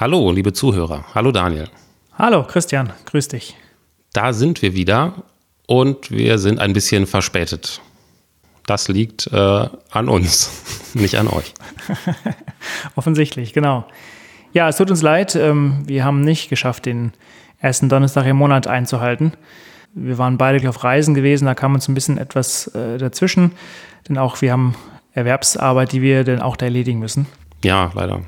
Hallo, liebe Zuhörer. Hallo Daniel. Hallo Christian, grüß dich. Da sind wir wieder und wir sind ein bisschen verspätet. Das liegt äh, an uns, nicht an euch. Offensichtlich, genau. Ja, es tut uns leid. Ähm, wir haben nicht geschafft, den ersten Donnerstag im Monat einzuhalten. Wir waren beide auf Reisen gewesen, da kam uns ein bisschen etwas äh, dazwischen, denn auch wir haben Erwerbsarbeit, die wir dann auch da erledigen müssen. Ja, leider.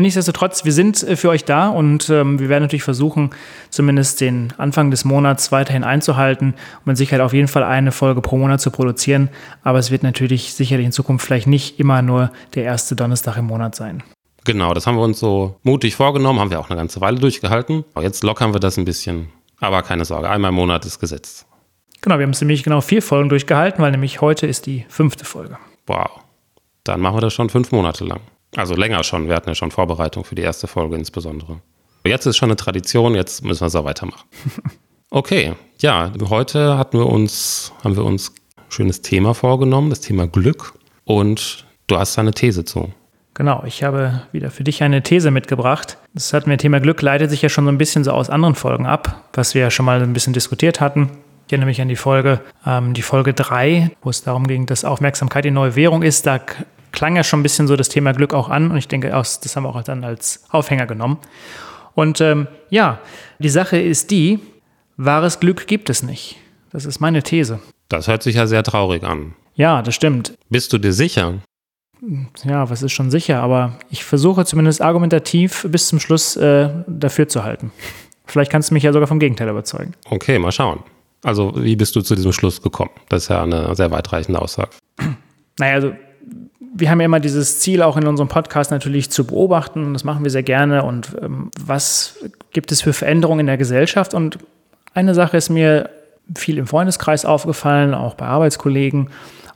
Nichtsdestotrotz, wir sind äh, für euch da und ähm, wir werden natürlich versuchen, zumindest den Anfang des Monats weiterhin einzuhalten und mit Sicherheit auf jeden Fall eine Folge pro Monat zu produzieren. Aber es wird natürlich sicherlich in Zukunft vielleicht nicht immer nur der erste Donnerstag im Monat sein. Genau, das haben wir uns so mutig vorgenommen, haben wir auch eine ganze Weile durchgehalten. Aber jetzt lockern wir das ein bisschen. Aber keine Sorge, einmal im Monat ist gesetzt. Genau, wir haben es nämlich genau vier Folgen durchgehalten, weil nämlich heute ist die fünfte Folge. Wow. Dann machen wir das schon fünf Monate lang. Also länger schon. Wir hatten ja schon Vorbereitung für die erste Folge insbesondere. Jetzt ist schon eine Tradition, jetzt müssen wir es auch weitermachen. Okay, ja, heute hatten wir uns, haben wir uns ein schönes Thema vorgenommen, das Thema Glück. Und du hast da eine These zu. Genau, ich habe wieder für dich eine These mitgebracht. Das hatten wir Thema Glück, leitet sich ja schon so ein bisschen so aus anderen Folgen ab, was wir ja schon mal ein bisschen diskutiert hatten. Ich erinnere mich an die Folge, ähm, die Folge 3, wo es darum ging, dass Aufmerksamkeit die neue Währung ist. Da klang ja schon ein bisschen so das Thema Glück auch an und ich denke, das haben wir auch dann als Aufhänger genommen. Und ähm, ja, die Sache ist die, wahres Glück gibt es nicht. Das ist meine These. Das hört sich ja sehr traurig an. Ja, das stimmt. Bist du dir sicher? Ja, was ist schon sicher, aber ich versuche zumindest argumentativ bis zum Schluss äh, dafür zu halten. Vielleicht kannst du mich ja sogar vom Gegenteil überzeugen. Okay, mal schauen. Also, wie bist du zu diesem Schluss gekommen? Das ist ja eine sehr weitreichende Aussage. Naja, also wir haben ja immer dieses Ziel, auch in unserem Podcast natürlich zu beobachten. Das machen wir sehr gerne. Und ähm, was gibt es für Veränderungen in der Gesellschaft? Und eine Sache ist mir viel im Freundeskreis aufgefallen, auch bei Arbeitskollegen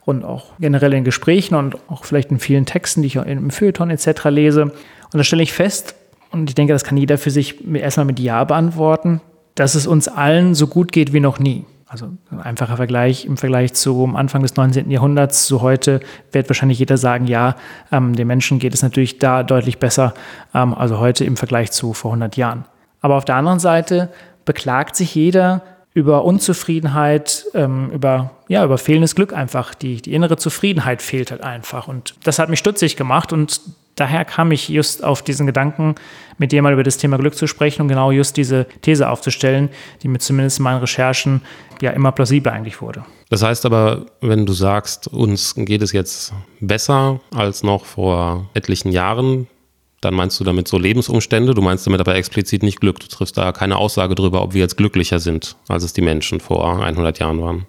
und auch generell in Gesprächen und auch vielleicht in vielen Texten, die ich im Feuilleton etc. lese. Und da stelle ich fest, und ich denke, das kann jeder für sich erstmal mit Ja beantworten, dass es uns allen so gut geht wie noch nie. Also ein einfacher Vergleich im Vergleich zum Anfang des 19. Jahrhunderts zu heute wird wahrscheinlich jeder sagen, ja, ähm, den Menschen geht es natürlich da deutlich besser, ähm, also heute im Vergleich zu vor 100 Jahren. Aber auf der anderen Seite beklagt sich jeder über Unzufriedenheit, ähm, über, ja, über fehlendes Glück einfach. Die, die innere Zufriedenheit fehlt halt einfach. Und das hat mich stutzig gemacht und daher kam ich just auf diesen Gedanken, mit dir mal über das Thema Glück zu sprechen und genau just diese These aufzustellen, die mir zumindest in meinen Recherchen ja immer plausibel eigentlich wurde. Das heißt aber, wenn du sagst, uns geht es jetzt besser als noch vor etlichen Jahren, dann meinst du damit so Lebensumstände, du meinst damit aber explizit nicht Glück. Du triffst da keine Aussage darüber, ob wir jetzt glücklicher sind, als es die Menschen vor 100 Jahren waren.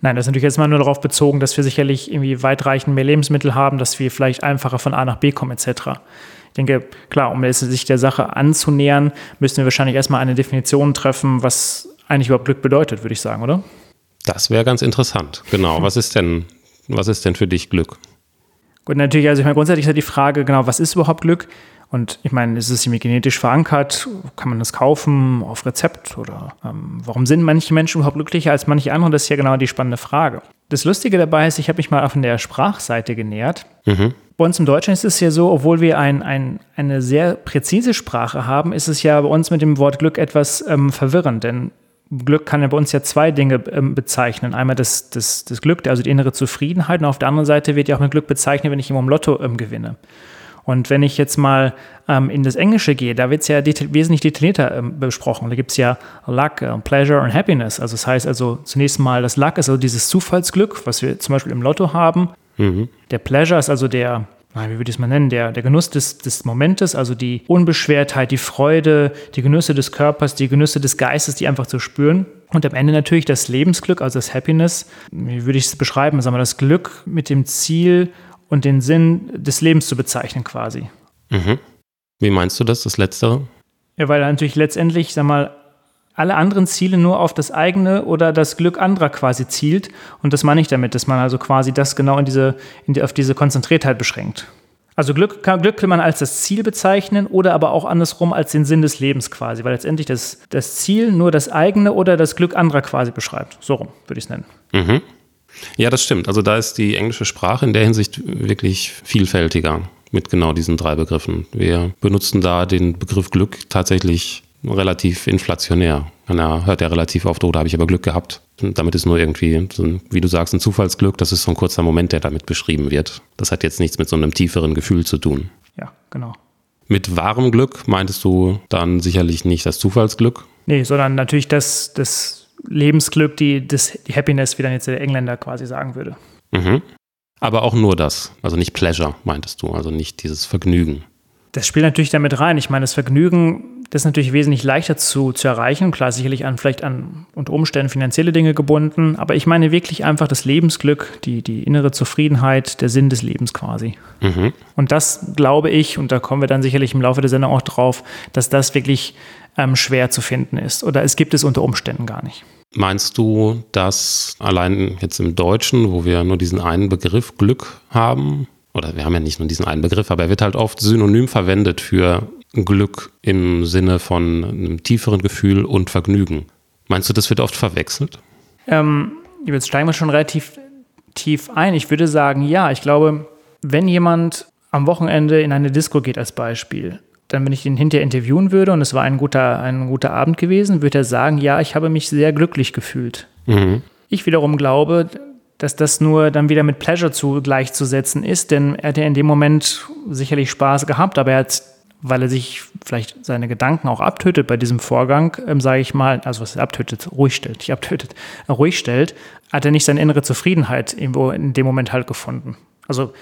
Nein, das ist natürlich jetzt mal nur darauf bezogen, dass wir sicherlich irgendwie weitreichend mehr Lebensmittel haben, dass wir vielleicht einfacher von A nach B kommen etc. Ich denke, klar, um sich der Sache anzunähern, müssen wir wahrscheinlich erstmal eine Definition treffen, was eigentlich überhaupt Glück bedeutet, würde ich sagen, oder? Das wäre ganz interessant. Genau. Was ist denn, was ist denn für dich Glück? Gut, natürlich, also ich meine, grundsätzlich ist ja die Frage, genau, was ist überhaupt Glück? Und ich meine, ist es irgendwie genetisch verankert? Kann man das kaufen auf Rezept? Oder ähm, warum sind manche Menschen überhaupt glücklicher als manche andere? Das ist ja genau die spannende Frage. Das Lustige dabei ist, ich habe mich mal auf der Sprachseite genähert. Mhm. Bei uns im Deutschen ist es ja so, obwohl wir ein, ein, eine sehr präzise Sprache haben, ist es ja bei uns mit dem Wort Glück etwas ähm, verwirrend. Denn Glück kann ja bei uns ja zwei Dinge ähm, bezeichnen. Einmal das, das, das Glück, also die innere Zufriedenheit, und auf der anderen Seite wird ja auch mit Glück bezeichnet, wenn ich immer im Lotto ähm, gewinne. Und wenn ich jetzt mal ähm, in das Englische gehe, da wird es ja deta wesentlich detaillierter ähm, besprochen. Da gibt es ja Luck, äh, Pleasure und Happiness. Also das heißt also zunächst mal das Luck ist also dieses Zufallsglück, was wir zum Beispiel im Lotto haben. Mhm. Der Pleasure ist also der, wie würde ich es mal nennen, der, der Genuss des, des Momentes, also die Unbeschwertheit, die Freude, die Genüsse des Körpers, die Genüsse des Geistes, die einfach zu spüren. Und am Ende natürlich das Lebensglück, also das Happiness. Wie würde ich es beschreiben? Sagen wir das Glück mit dem Ziel und den Sinn des Lebens zu bezeichnen quasi. Mhm. Wie meinst du das, das Letztere? Ja, weil natürlich letztendlich, sag mal, alle anderen Ziele nur auf das eigene oder das Glück anderer quasi zielt. Und das meine ich damit, dass man also quasi das genau in diese, in die, auf diese Konzentriertheit beschränkt. Also Glück kann, Glück kann man als das Ziel bezeichnen oder aber auch andersrum als den Sinn des Lebens quasi, weil letztendlich das, das Ziel nur das eigene oder das Glück anderer quasi beschreibt. So rum würde ich es nennen. Mhm. Ja, das stimmt. Also da ist die englische Sprache in der Hinsicht wirklich vielfältiger mit genau diesen drei Begriffen. Wir benutzen da den Begriff Glück tatsächlich relativ inflationär. Man hört ja relativ oft, oh, da habe ich aber Glück gehabt. Und damit ist nur irgendwie, so wie du sagst, ein Zufallsglück. Das ist so ein kurzer Moment, der damit beschrieben wird. Das hat jetzt nichts mit so einem tieferen Gefühl zu tun. Ja, genau. Mit wahrem Glück meintest du dann sicherlich nicht das Zufallsglück? Nee, sondern natürlich das, das Lebensglück, die, das, die Happiness, wie dann jetzt der Engländer quasi sagen würde. Mhm. Aber auch nur das. Also nicht Pleasure, meintest du. Also nicht dieses Vergnügen. Das spielt natürlich damit rein. Ich meine, das Vergnügen, das ist natürlich wesentlich leichter zu, zu erreichen. Klar, sicherlich an vielleicht an unter Umständen finanzielle Dinge gebunden. Aber ich meine wirklich einfach das Lebensglück, die, die innere Zufriedenheit, der Sinn des Lebens quasi. Mhm. Und das glaube ich, und da kommen wir dann sicherlich im Laufe der Sendung auch drauf, dass das wirklich ähm, schwer zu finden ist. Oder es gibt es unter Umständen gar nicht. Meinst du, dass allein jetzt im Deutschen, wo wir nur diesen einen Begriff Glück haben, oder wir haben ja nicht nur diesen einen Begriff, aber er wird halt oft synonym verwendet für Glück im Sinne von einem tieferen Gefühl und Vergnügen. Meinst du, das wird oft verwechselt? Ähm, jetzt steigen wir schon relativ tief ein. Ich würde sagen, ja. Ich glaube, wenn jemand am Wochenende in eine Disco geht als Beispiel, dann, wenn ich ihn hinterher interviewen würde und es war ein guter, ein guter Abend gewesen, würde er sagen, ja, ich habe mich sehr glücklich gefühlt. Mhm. Ich wiederum glaube, dass das nur dann wieder mit Pleasure zu gleichzusetzen ist, denn er hat ja in dem Moment sicherlich Spaß gehabt, aber er hat, weil er sich vielleicht seine Gedanken auch abtötet bei diesem Vorgang, ähm, sage ich mal, also was er abtötet, ruhig stellt, nicht abtötet, ruhig stellt, hat er nicht seine innere Zufriedenheit irgendwo in dem Moment halt gefunden. Also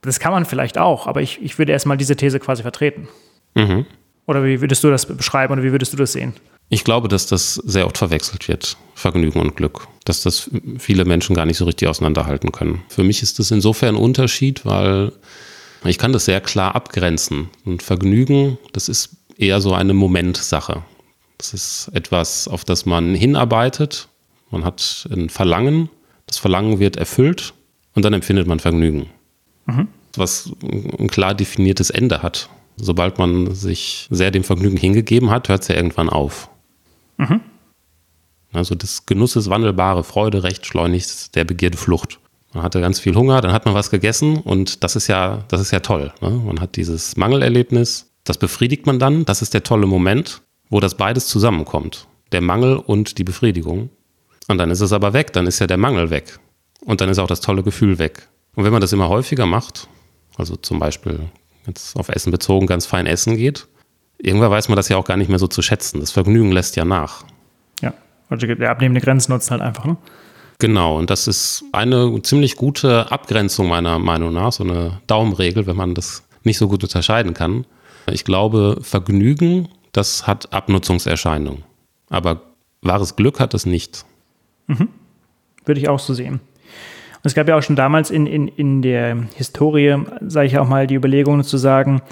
das kann man vielleicht auch, aber ich, ich würde erstmal diese These quasi vertreten. Mhm. Oder wie würdest du das beschreiben oder wie würdest du das sehen? Ich glaube, dass das sehr oft verwechselt wird, Vergnügen und Glück. Dass das viele Menschen gar nicht so richtig auseinanderhalten können. Für mich ist das insofern ein Unterschied, weil ich kann das sehr klar abgrenzen. Und Vergnügen, das ist eher so eine Momentsache. Das ist etwas, auf das man hinarbeitet. Man hat ein Verlangen, das Verlangen wird erfüllt und dann empfindet man Vergnügen. Mhm. Was ein klar definiertes Ende hat. Sobald man sich sehr dem Vergnügen hingegeben hat, hört es ja irgendwann auf. Mhm. Also des Genusses wandelbare Freude, recht schleunigst der Begierde Flucht. Man hatte ganz viel Hunger, dann hat man was gegessen und das ist ja, das ist ja toll. Ne? Man hat dieses Mangelerlebnis, das befriedigt man dann, das ist der tolle Moment, wo das beides zusammenkommt. Der Mangel und die Befriedigung. Und dann ist es aber weg, dann ist ja der Mangel weg. Und dann ist auch das tolle Gefühl weg. Und wenn man das immer häufiger macht, also zum Beispiel jetzt auf Essen bezogen ganz fein essen geht, irgendwann weiß man das ja auch gar nicht mehr so zu schätzen. Das Vergnügen lässt ja nach. Ja, der abnehmende Grenzen nutzen halt einfach. Ne? Genau, und das ist eine ziemlich gute Abgrenzung meiner Meinung nach, so eine Daumenregel, wenn man das nicht so gut unterscheiden kann. Ich glaube, Vergnügen, das hat Abnutzungserscheinungen. Aber wahres Glück hat es nicht. Mhm. Würde ich auch so sehen. Es gab ja auch schon damals in, in, in der Historie, sage ich auch mal, die Überlegung zu sagen,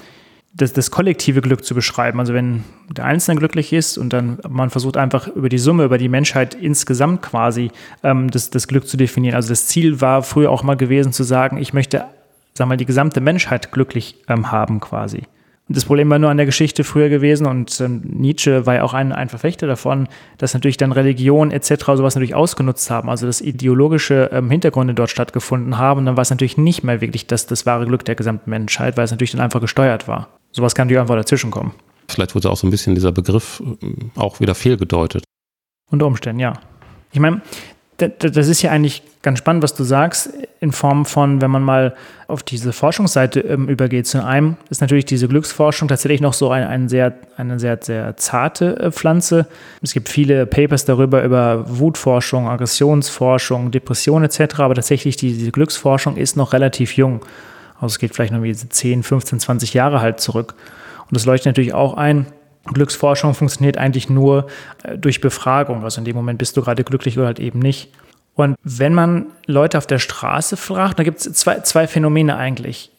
das, das kollektive Glück zu beschreiben. Also wenn der Einzelne glücklich ist und dann man versucht einfach über die Summe, über die Menschheit insgesamt quasi ähm, das, das Glück zu definieren. Also das Ziel war früher auch mal gewesen zu sagen, ich möchte, sag mal, die gesamte Menschheit glücklich ähm, haben quasi. Und das Problem war nur an der Geschichte früher gewesen und ähm, Nietzsche war ja auch ein, ein Verfechter davon, dass natürlich dann Religion etc. sowas natürlich ausgenutzt haben, also dass ideologische ähm, Hintergründe dort stattgefunden haben. Und dann war es natürlich nicht mehr wirklich das, das wahre Glück der gesamten Menschheit, weil es natürlich dann einfach gesteuert war. Sowas kann natürlich einfach dazwischen kommen. Vielleicht wurde auch so ein bisschen dieser Begriff äh, auch wieder fehlgedeutet. Unter Umständen, ja. Ich meine, das ist ja eigentlich ganz spannend, was du sagst, in Form von, wenn man mal auf diese Forschungsseite ähm, übergeht. Zu einem ist natürlich diese Glücksforschung tatsächlich noch so ein, ein sehr, eine sehr, sehr zarte äh, Pflanze. Es gibt viele Papers darüber, über Wutforschung, Aggressionsforschung, Depression etc., aber tatsächlich die, diese Glücksforschung ist noch relativ jung. Also es geht vielleicht noch wie 10, 15, 20 Jahre halt zurück. Und das leuchtet natürlich auch ein. Glücksforschung funktioniert eigentlich nur äh, durch Befragung. Also in dem Moment bist du gerade glücklich oder halt eben nicht. Und wenn man Leute auf der Straße fragt, da gibt es zwei, zwei Phänomene eigentlich.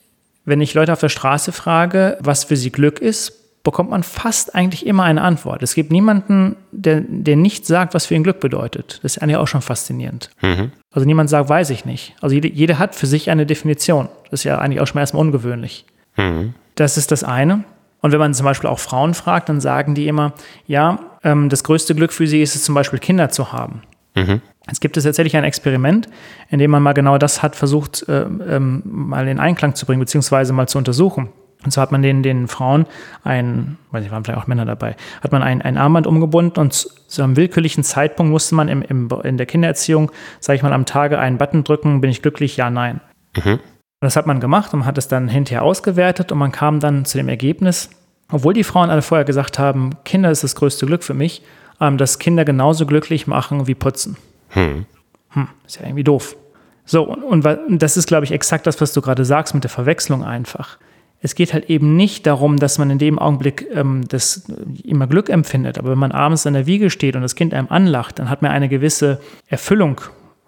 Wenn ich Leute auf der Straße frage, was für sie Glück ist, bekommt man fast eigentlich immer eine Antwort. Es gibt niemanden, der, der nicht sagt, was für ihn Glück bedeutet. Das ist eigentlich auch schon faszinierend. Mhm. Also niemand sagt, weiß ich nicht. Also jede, jeder hat für sich eine Definition. Das ist ja eigentlich auch schon mal erstmal ungewöhnlich. Mhm. Das ist das eine. Und wenn man zum Beispiel auch Frauen fragt, dann sagen die immer, ja, ähm, das größte Glück für sie ist es zum Beispiel, Kinder zu haben. Mhm. Es gibt es tatsächlich ein Experiment, in dem man mal genau das hat versucht, äh, ähm, mal in Einklang zu bringen, beziehungsweise mal zu untersuchen. Und zwar hat man den, den Frauen ein, weiß ich, waren vielleicht auch Männer dabei, hat man ein, ein Armband umgebunden und zu einem willkürlichen Zeitpunkt musste man im, im, in der Kindererziehung, sage ich mal, am Tage einen Button drücken, bin ich glücklich, ja, nein. Mhm. Das hat man gemacht und hat es dann hinterher ausgewertet und man kam dann zu dem Ergebnis, obwohl die Frauen alle vorher gesagt haben, Kinder ist das größte Glück für mich, ähm, dass Kinder genauso glücklich machen wie putzen. Hm. Hm, ist ja irgendwie doof. So, und, und das ist, glaube ich, exakt das, was du gerade sagst mit der Verwechslung einfach. Es geht halt eben nicht darum, dass man in dem Augenblick ähm, das immer Glück empfindet, aber wenn man abends in der Wiege steht und das Kind einem anlacht, dann hat man eine gewisse Erfüllung.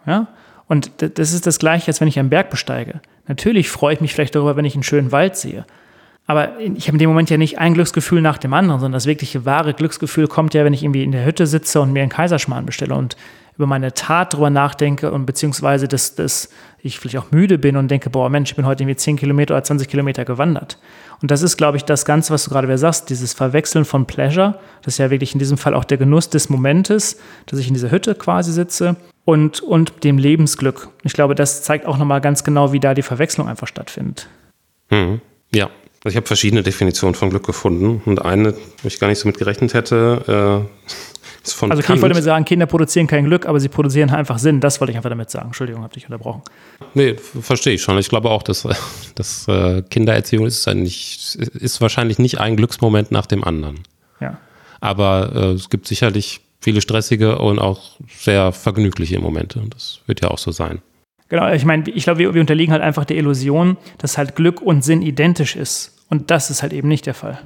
Ja? Und das ist das Gleiche, als wenn ich einen Berg besteige. Natürlich freue ich mich vielleicht darüber, wenn ich einen schönen Wald sehe. Aber ich habe in dem Moment ja nicht ein Glücksgefühl nach dem anderen, sondern das wirkliche wahre Glücksgefühl kommt ja, wenn ich irgendwie in der Hütte sitze und mir einen Kaiserschmarrn bestelle und über meine Tat drüber nachdenke und beziehungsweise, dass, dass ich vielleicht auch müde bin und denke, boah Mensch, ich bin heute irgendwie 10 Kilometer oder 20 Kilometer gewandert. Und das ist, glaube ich, das Ganze, was du gerade wieder sagst, dieses Verwechseln von Pleasure, das ist ja wirklich in diesem Fall auch der Genuss des Momentes, dass ich in dieser Hütte quasi sitze und, und dem Lebensglück. Ich glaube, das zeigt auch nochmal ganz genau, wie da die Verwechslung einfach stattfindet. Mhm. Ja, also ich habe verschiedene Definitionen von Glück gefunden und eine, wo ich gar nicht so mit gerechnet hätte, äh, ist von Also Kant. ich wollte damit sagen, Kinder produzieren kein Glück, aber sie produzieren einfach Sinn. Das wollte ich einfach damit sagen. Entschuldigung, habe dich unterbrochen. Nee, verstehe ich schon. Ich glaube auch, dass, dass äh, Kindererziehung ist, nicht, ist wahrscheinlich nicht ein Glücksmoment nach dem anderen. Ja. Aber äh, es gibt sicherlich viele stressige und auch sehr vergnügliche Momente. Und das wird ja auch so sein. Genau, ich meine, ich glaube, wir, wir unterliegen halt einfach der Illusion, dass halt Glück und Sinn identisch ist. Und das ist halt eben nicht der Fall.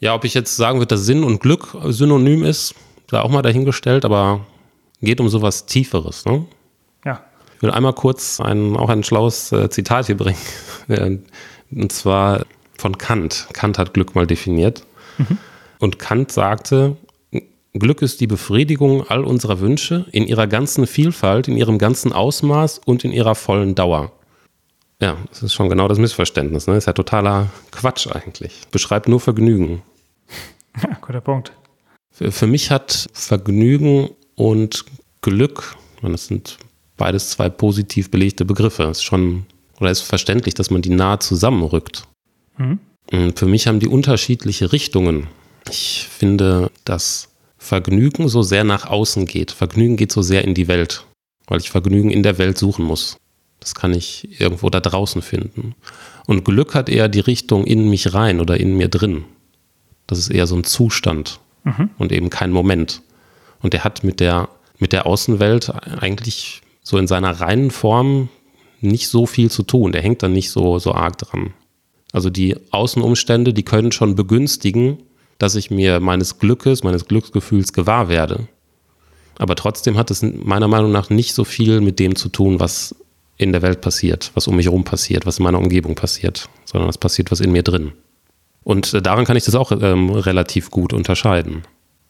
Ja, ob ich jetzt sagen würde, dass Sinn und Glück synonym ist, sei auch mal dahingestellt, aber geht um sowas Tieferes. Ne? Ja. Ich will einmal kurz ein, auch ein schlaues äh, Zitat hier bringen. und zwar von Kant. Kant hat Glück mal definiert. Mhm. Und Kant sagte, Glück ist die Befriedigung all unserer Wünsche in ihrer ganzen Vielfalt, in ihrem ganzen Ausmaß und in ihrer vollen Dauer. Ja, das ist schon genau das Missverständnis. Ne? Das ist ja totaler Quatsch eigentlich. Beschreibt nur Vergnügen. Ja, guter Punkt. Für, für mich hat Vergnügen und Glück, und das sind beides zwei positiv belegte Begriffe, ist schon, oder ist verständlich, dass man die nah zusammenrückt. Mhm. Für mich haben die unterschiedliche Richtungen. Ich finde, dass Vergnügen so sehr nach außen geht. Vergnügen geht so sehr in die Welt, weil ich Vergnügen in der Welt suchen muss. Das kann ich irgendwo da draußen finden. Und Glück hat eher die Richtung in mich rein oder in mir drin. Das ist eher so ein Zustand mhm. und eben kein Moment. Und der hat mit der, mit der Außenwelt eigentlich so in seiner reinen Form nicht so viel zu tun. Der hängt dann nicht so, so arg dran. Also die Außenumstände, die können schon begünstigen, dass ich mir meines Glückes, meines Glücksgefühls gewahr werde. Aber trotzdem hat es meiner Meinung nach nicht so viel mit dem zu tun, was in der Welt passiert, was um mich herum passiert, was in meiner Umgebung passiert, sondern es passiert was in mir drin. Und äh, daran kann ich das auch ähm, relativ gut unterscheiden.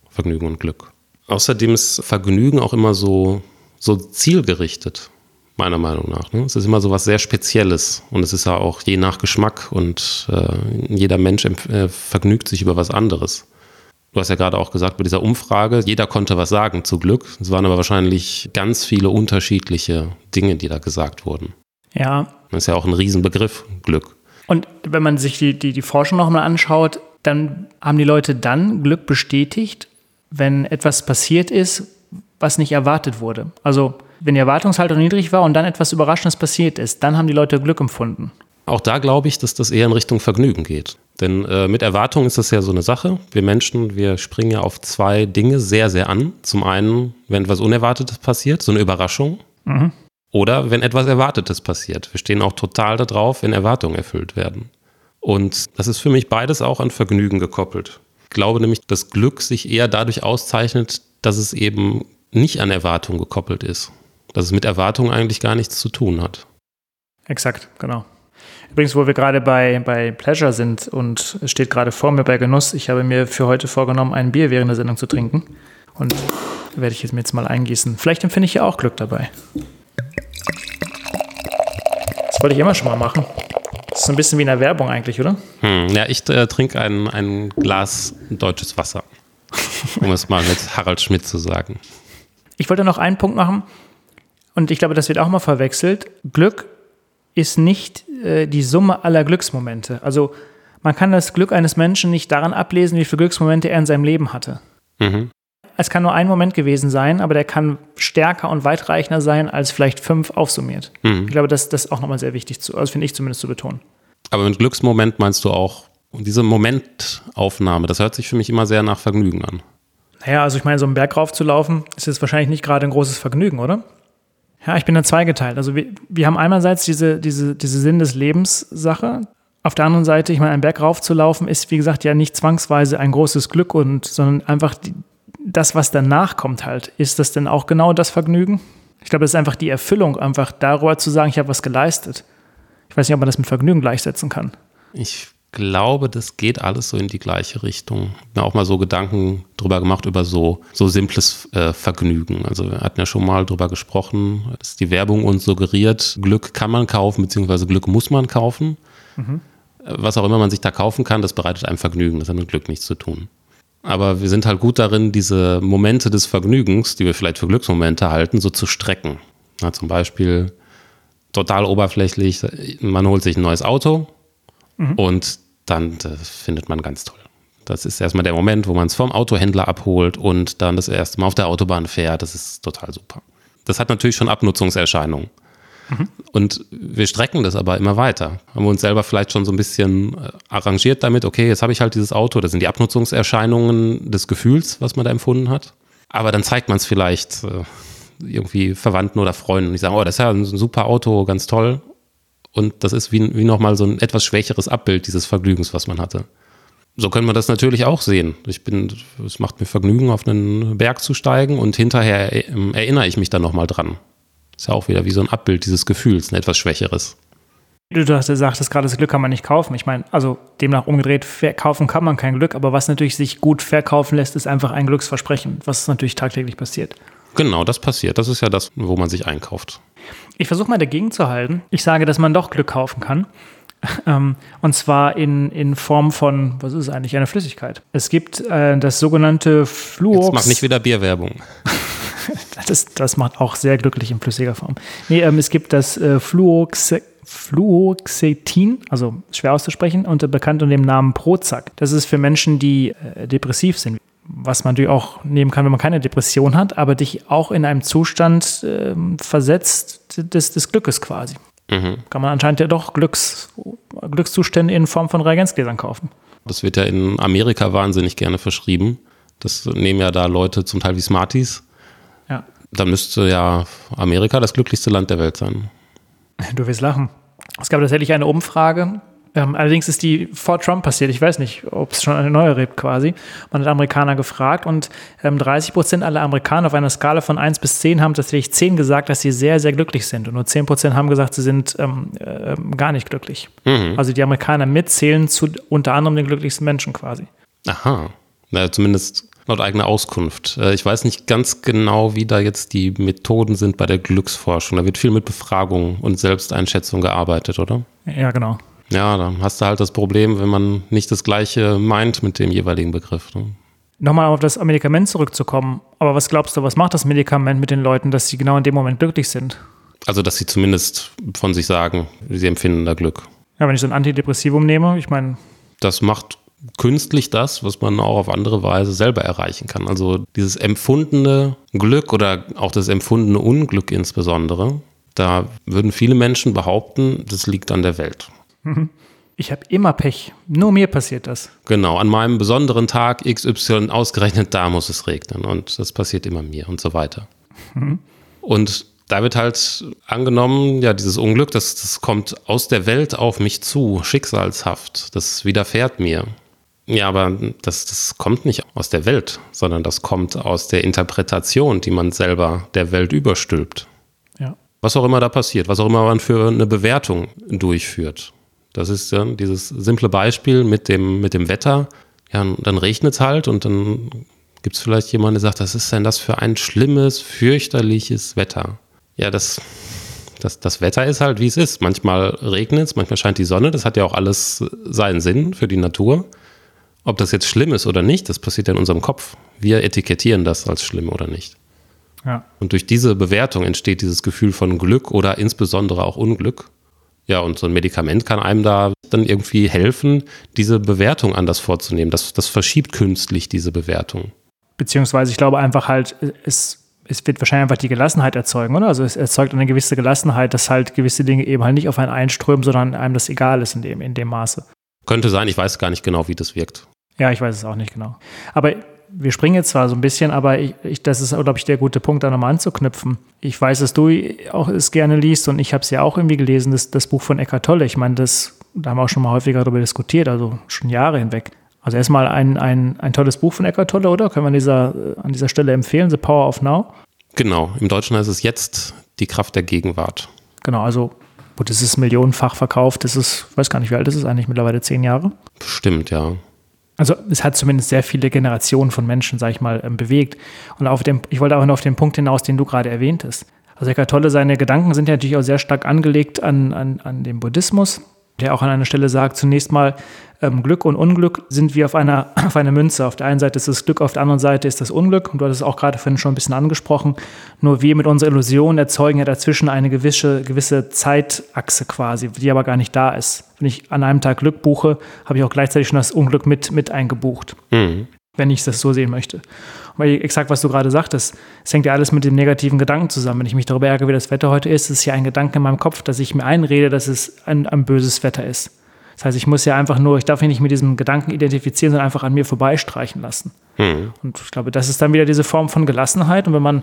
Vergnügen und Glück. Außerdem ist Vergnügen auch immer so, so zielgerichtet, meiner Meinung nach. Ne? Es ist immer so was sehr Spezielles und es ist ja auch je nach Geschmack und äh, jeder Mensch äh, vergnügt sich über was anderes. Du hast ja gerade auch gesagt bei dieser Umfrage, jeder konnte was sagen zu Glück. Es waren aber wahrscheinlich ganz viele unterschiedliche Dinge, die da gesagt wurden. Ja. Das ist ja auch ein Riesenbegriff, Glück. Und wenn man sich die, die, die Forschung nochmal anschaut, dann haben die Leute dann Glück bestätigt, wenn etwas passiert ist, was nicht erwartet wurde. Also wenn die Erwartungshaltung niedrig war und dann etwas Überraschendes passiert ist, dann haben die Leute Glück empfunden. Auch da glaube ich, dass das eher in Richtung Vergnügen geht. Denn äh, mit Erwartung ist das ja so eine Sache. Wir Menschen, wir springen ja auf zwei Dinge sehr, sehr an. Zum einen, wenn etwas Unerwartetes passiert, so eine Überraschung. Mhm. Oder wenn etwas Erwartetes passiert. Wir stehen auch total darauf, wenn Erwartungen erfüllt werden. Und das ist für mich beides auch an Vergnügen gekoppelt. Ich glaube nämlich, dass Glück sich eher dadurch auszeichnet, dass es eben nicht an Erwartungen gekoppelt ist. Dass es mit Erwartungen eigentlich gar nichts zu tun hat. Exakt, genau. Übrigens, wo wir gerade bei, bei Pleasure sind und es steht gerade vor mir bei Genuss, ich habe mir für heute vorgenommen, ein Bier während der Sendung zu trinken. Und werde ich mir jetzt mal eingießen. Vielleicht empfinde ich ja auch Glück dabei. Das wollte ich immer schon mal machen. Das ist so ein bisschen wie in der Werbung eigentlich, oder? Hm, ja, ich äh, trinke ein, ein Glas deutsches Wasser. um es mal mit Harald Schmidt zu sagen. Ich wollte noch einen Punkt machen. Und ich glaube, das wird auch mal verwechselt. Glück ist nicht äh, die Summe aller Glücksmomente. Also man kann das Glück eines Menschen nicht daran ablesen, wie viele Glücksmomente er in seinem Leben hatte. Mhm. Es kann nur ein Moment gewesen sein, aber der kann stärker und weitreichender sein als vielleicht fünf aufsummiert. Mhm. Ich glaube, das, das ist auch nochmal sehr wichtig zu, also finde ich zumindest zu betonen. Aber mit Glücksmoment meinst du auch diese Momentaufnahme, das hört sich für mich immer sehr nach Vergnügen an. Naja, also ich meine, so einen Berg raufzulaufen, ist jetzt wahrscheinlich nicht gerade ein großes Vergnügen, oder? Ja, ich bin da zweigeteilt. Also wir, wir haben einerseits diese, diese, diese Sinn des Lebens Sache. Auf der anderen Seite, ich meine, einen Berg raufzulaufen ist, wie gesagt, ja nicht zwangsweise ein großes Glück und, sondern einfach die, das, was danach kommt halt. Ist das denn auch genau das Vergnügen? Ich glaube, das ist einfach die Erfüllung, einfach darüber zu sagen, ich habe was geleistet. Ich weiß nicht, ob man das mit Vergnügen gleichsetzen kann. Ich glaube, das geht alles so in die gleiche Richtung. Ich habe auch mal so Gedanken drüber gemacht, über so, so simples äh, Vergnügen. Also wir hatten ja schon mal drüber gesprochen, dass die Werbung uns suggeriert, Glück kann man kaufen, beziehungsweise Glück muss man kaufen. Mhm. Was auch immer man sich da kaufen kann, das bereitet einem Vergnügen. Das hat mit Glück nichts zu tun. Aber wir sind halt gut darin, diese Momente des Vergnügens, die wir vielleicht für Glücksmomente halten, so zu strecken. Na, zum Beispiel total oberflächlich, man holt sich ein neues Auto mhm. und dann findet man ganz toll. Das ist erstmal der Moment, wo man es vom Autohändler abholt und dann das erste Mal auf der Autobahn fährt. Das ist total super. Das hat natürlich schon Abnutzungserscheinungen. Mhm. Und wir strecken das aber immer weiter. Haben wir uns selber vielleicht schon so ein bisschen äh, arrangiert damit, okay, jetzt habe ich halt dieses Auto, das sind die Abnutzungserscheinungen des Gefühls, was man da empfunden hat. Aber dann zeigt man es vielleicht äh, irgendwie Verwandten oder Freunden und die sagen, oh, das ist ja ein super Auto, ganz toll. Und das ist wie, wie nochmal so ein etwas schwächeres Abbild dieses Vergnügens, was man hatte. So können wir das natürlich auch sehen. Ich bin, es macht mir Vergnügen, auf einen Berg zu steigen und hinterher äh, erinnere ich mich dann nochmal dran. Ist ja auch wieder wie so ein Abbild dieses Gefühls, ein etwas schwächeres. Du das gerade das Glück kann man nicht kaufen. Ich meine, also demnach umgedreht, verkaufen kann man kein Glück, aber was natürlich sich gut verkaufen lässt, ist einfach ein Glücksversprechen, was natürlich tagtäglich passiert. Genau, das passiert. Das ist ja das, wo man sich einkauft. Ich versuche mal dagegen zu halten. Ich sage, dass man doch Glück kaufen kann. Ähm, und zwar in, in Form von, was ist es eigentlich, eine Flüssigkeit. Es gibt äh, das sogenannte Fluox. Jetzt mach nicht wieder Bierwerbung. das, das macht auch sehr glücklich in flüssiger Form. Nee, ähm, es gibt das äh, Fluox Fluoxetin, also schwer auszusprechen, und bekannt unter dem Namen Prozac. Das ist für Menschen, die äh, depressiv sind, was man natürlich auch nehmen kann, wenn man keine Depression hat, aber dich auch in einem Zustand äh, versetzt des, des Glückes quasi. Mhm. Kann man anscheinend ja doch Glücks, Glückszustände in Form von Reagenzgläsern kaufen. Das wird ja in Amerika wahnsinnig gerne verschrieben. Das nehmen ja da Leute zum Teil wie Smarties dann müsste ja Amerika das glücklichste Land der Welt sein. Du willst lachen. Es gab tatsächlich eine Umfrage. Ähm, allerdings ist die vor Trump passiert. Ich weiß nicht, ob es schon eine neue gibt quasi. Man hat Amerikaner gefragt und ähm, 30 Prozent aller Amerikaner auf einer Skala von 1 bis 10 haben tatsächlich 10 gesagt, dass sie sehr, sehr glücklich sind. Und nur 10 Prozent haben gesagt, sie sind ähm, äh, gar nicht glücklich. Mhm. Also die Amerikaner mitzählen zu unter anderem den glücklichsten Menschen quasi. Aha. Na, zumindest laut eigener Auskunft. Äh, ich weiß nicht ganz genau, wie da jetzt die Methoden sind bei der Glücksforschung. Da wird viel mit Befragung und Selbsteinschätzung gearbeitet, oder? Ja, genau. Ja, da hast du halt das Problem, wenn man nicht das Gleiche meint mit dem jeweiligen Begriff. Ne? Nochmal auf das Medikament zurückzukommen. Aber was glaubst du, was macht das Medikament mit den Leuten, dass sie genau in dem Moment glücklich sind? Also, dass sie zumindest von sich sagen, sie empfinden da Glück. Ja, wenn ich so ein Antidepressivum nehme, ich meine. Das macht künstlich das, was man auch auf andere Weise selber erreichen kann. Also dieses empfundene Glück oder auch das empfundene Unglück insbesondere, da würden viele Menschen behaupten, das liegt an der Welt. Ich habe immer Pech. Nur mir passiert das. Genau, an meinem besonderen Tag XY ausgerechnet, da muss es regnen und das passiert immer mir und so weiter. Mhm. Und da wird halt angenommen, ja, dieses Unglück, das, das kommt aus der Welt auf mich zu, schicksalshaft, das widerfährt mir. Ja, aber das, das kommt nicht aus der Welt, sondern das kommt aus der Interpretation, die man selber der Welt überstülpt. Ja. Was auch immer da passiert, was auch immer man für eine Bewertung durchführt. Das ist dann dieses simple Beispiel mit dem, mit dem Wetter. Ja, dann regnet es halt und dann gibt es vielleicht jemanden, der sagt, was ist denn das für ein schlimmes, fürchterliches Wetter? Ja, das, das, das Wetter ist halt, wie es ist. Manchmal regnet es, manchmal scheint die Sonne. Das hat ja auch alles seinen Sinn für die Natur. Ob das jetzt schlimm ist oder nicht, das passiert ja in unserem Kopf. Wir etikettieren das als schlimm oder nicht. Ja. Und durch diese Bewertung entsteht dieses Gefühl von Glück oder insbesondere auch Unglück. Ja, und so ein Medikament kann einem da dann irgendwie helfen, diese Bewertung anders vorzunehmen. Das, das verschiebt künstlich diese Bewertung. Beziehungsweise ich glaube einfach halt, es, es wird wahrscheinlich einfach die Gelassenheit erzeugen, oder? Also es erzeugt eine gewisse Gelassenheit, dass halt gewisse Dinge eben halt nicht auf einen einströmen, sondern einem das egal ist in dem, in dem Maße. Könnte sein, ich weiß gar nicht genau, wie das wirkt. Ja, ich weiß es auch nicht genau. Aber wir springen jetzt zwar so ein bisschen, aber ich, ich, das ist, glaube ich, der gute Punkt, da nochmal anzuknüpfen. Ich weiß, dass du auch es gerne liest und ich habe es ja auch irgendwie gelesen, das, das Buch von Eckart Tolle. Ich meine, das, da haben wir auch schon mal häufiger darüber diskutiert, also schon Jahre hinweg. Also erstmal ein, ein, ein tolles Buch von Eckart Tolle, oder? Können wir an dieser, an dieser Stelle empfehlen, The Power of Now? Genau, im Deutschen heißt es jetzt die Kraft der Gegenwart. Genau, also gut, das ist millionenfach verkauft, das ist, ich weiß gar nicht, wie alt ist es eigentlich, mittlerweile zehn Jahre? Bestimmt, ja. Also es hat zumindest sehr viele Generationen von Menschen, sag ich mal, ähm, bewegt. Und auf dem, ich wollte auch noch auf den Punkt hinaus, den du gerade erwähntest. Also Eckhart Tolle, seine Gedanken sind ja natürlich auch sehr stark angelegt an, an, an den Buddhismus der auch an einer Stelle sagt, zunächst mal, ähm, Glück und Unglück sind wie auf einer, auf einer Münze. Auf der einen Seite ist das Glück, auf der anderen Seite ist das Unglück. Und du hattest es auch gerade vorhin schon ein bisschen angesprochen. Nur wir mit unserer Illusion erzeugen ja dazwischen eine gewisse, gewisse Zeitachse quasi, die aber gar nicht da ist. Wenn ich an einem Tag Glück buche, habe ich auch gleichzeitig schon das Unglück mit, mit eingebucht. Mhm. Wenn ich das so sehen möchte weil exakt, was du gerade sagtest, es hängt ja alles mit dem negativen Gedanken zusammen. Wenn ich mich darüber ärgere, wie das Wetter heute ist, ist ja ein Gedanke in meinem Kopf, dass ich mir einrede, dass es ein, ein böses Wetter ist. Das heißt, ich muss ja einfach nur, ich darf mich nicht mit diesem Gedanken identifizieren, sondern einfach an mir vorbeistreichen lassen. Hm. Und ich glaube, das ist dann wieder diese Form von Gelassenheit. Und wenn man,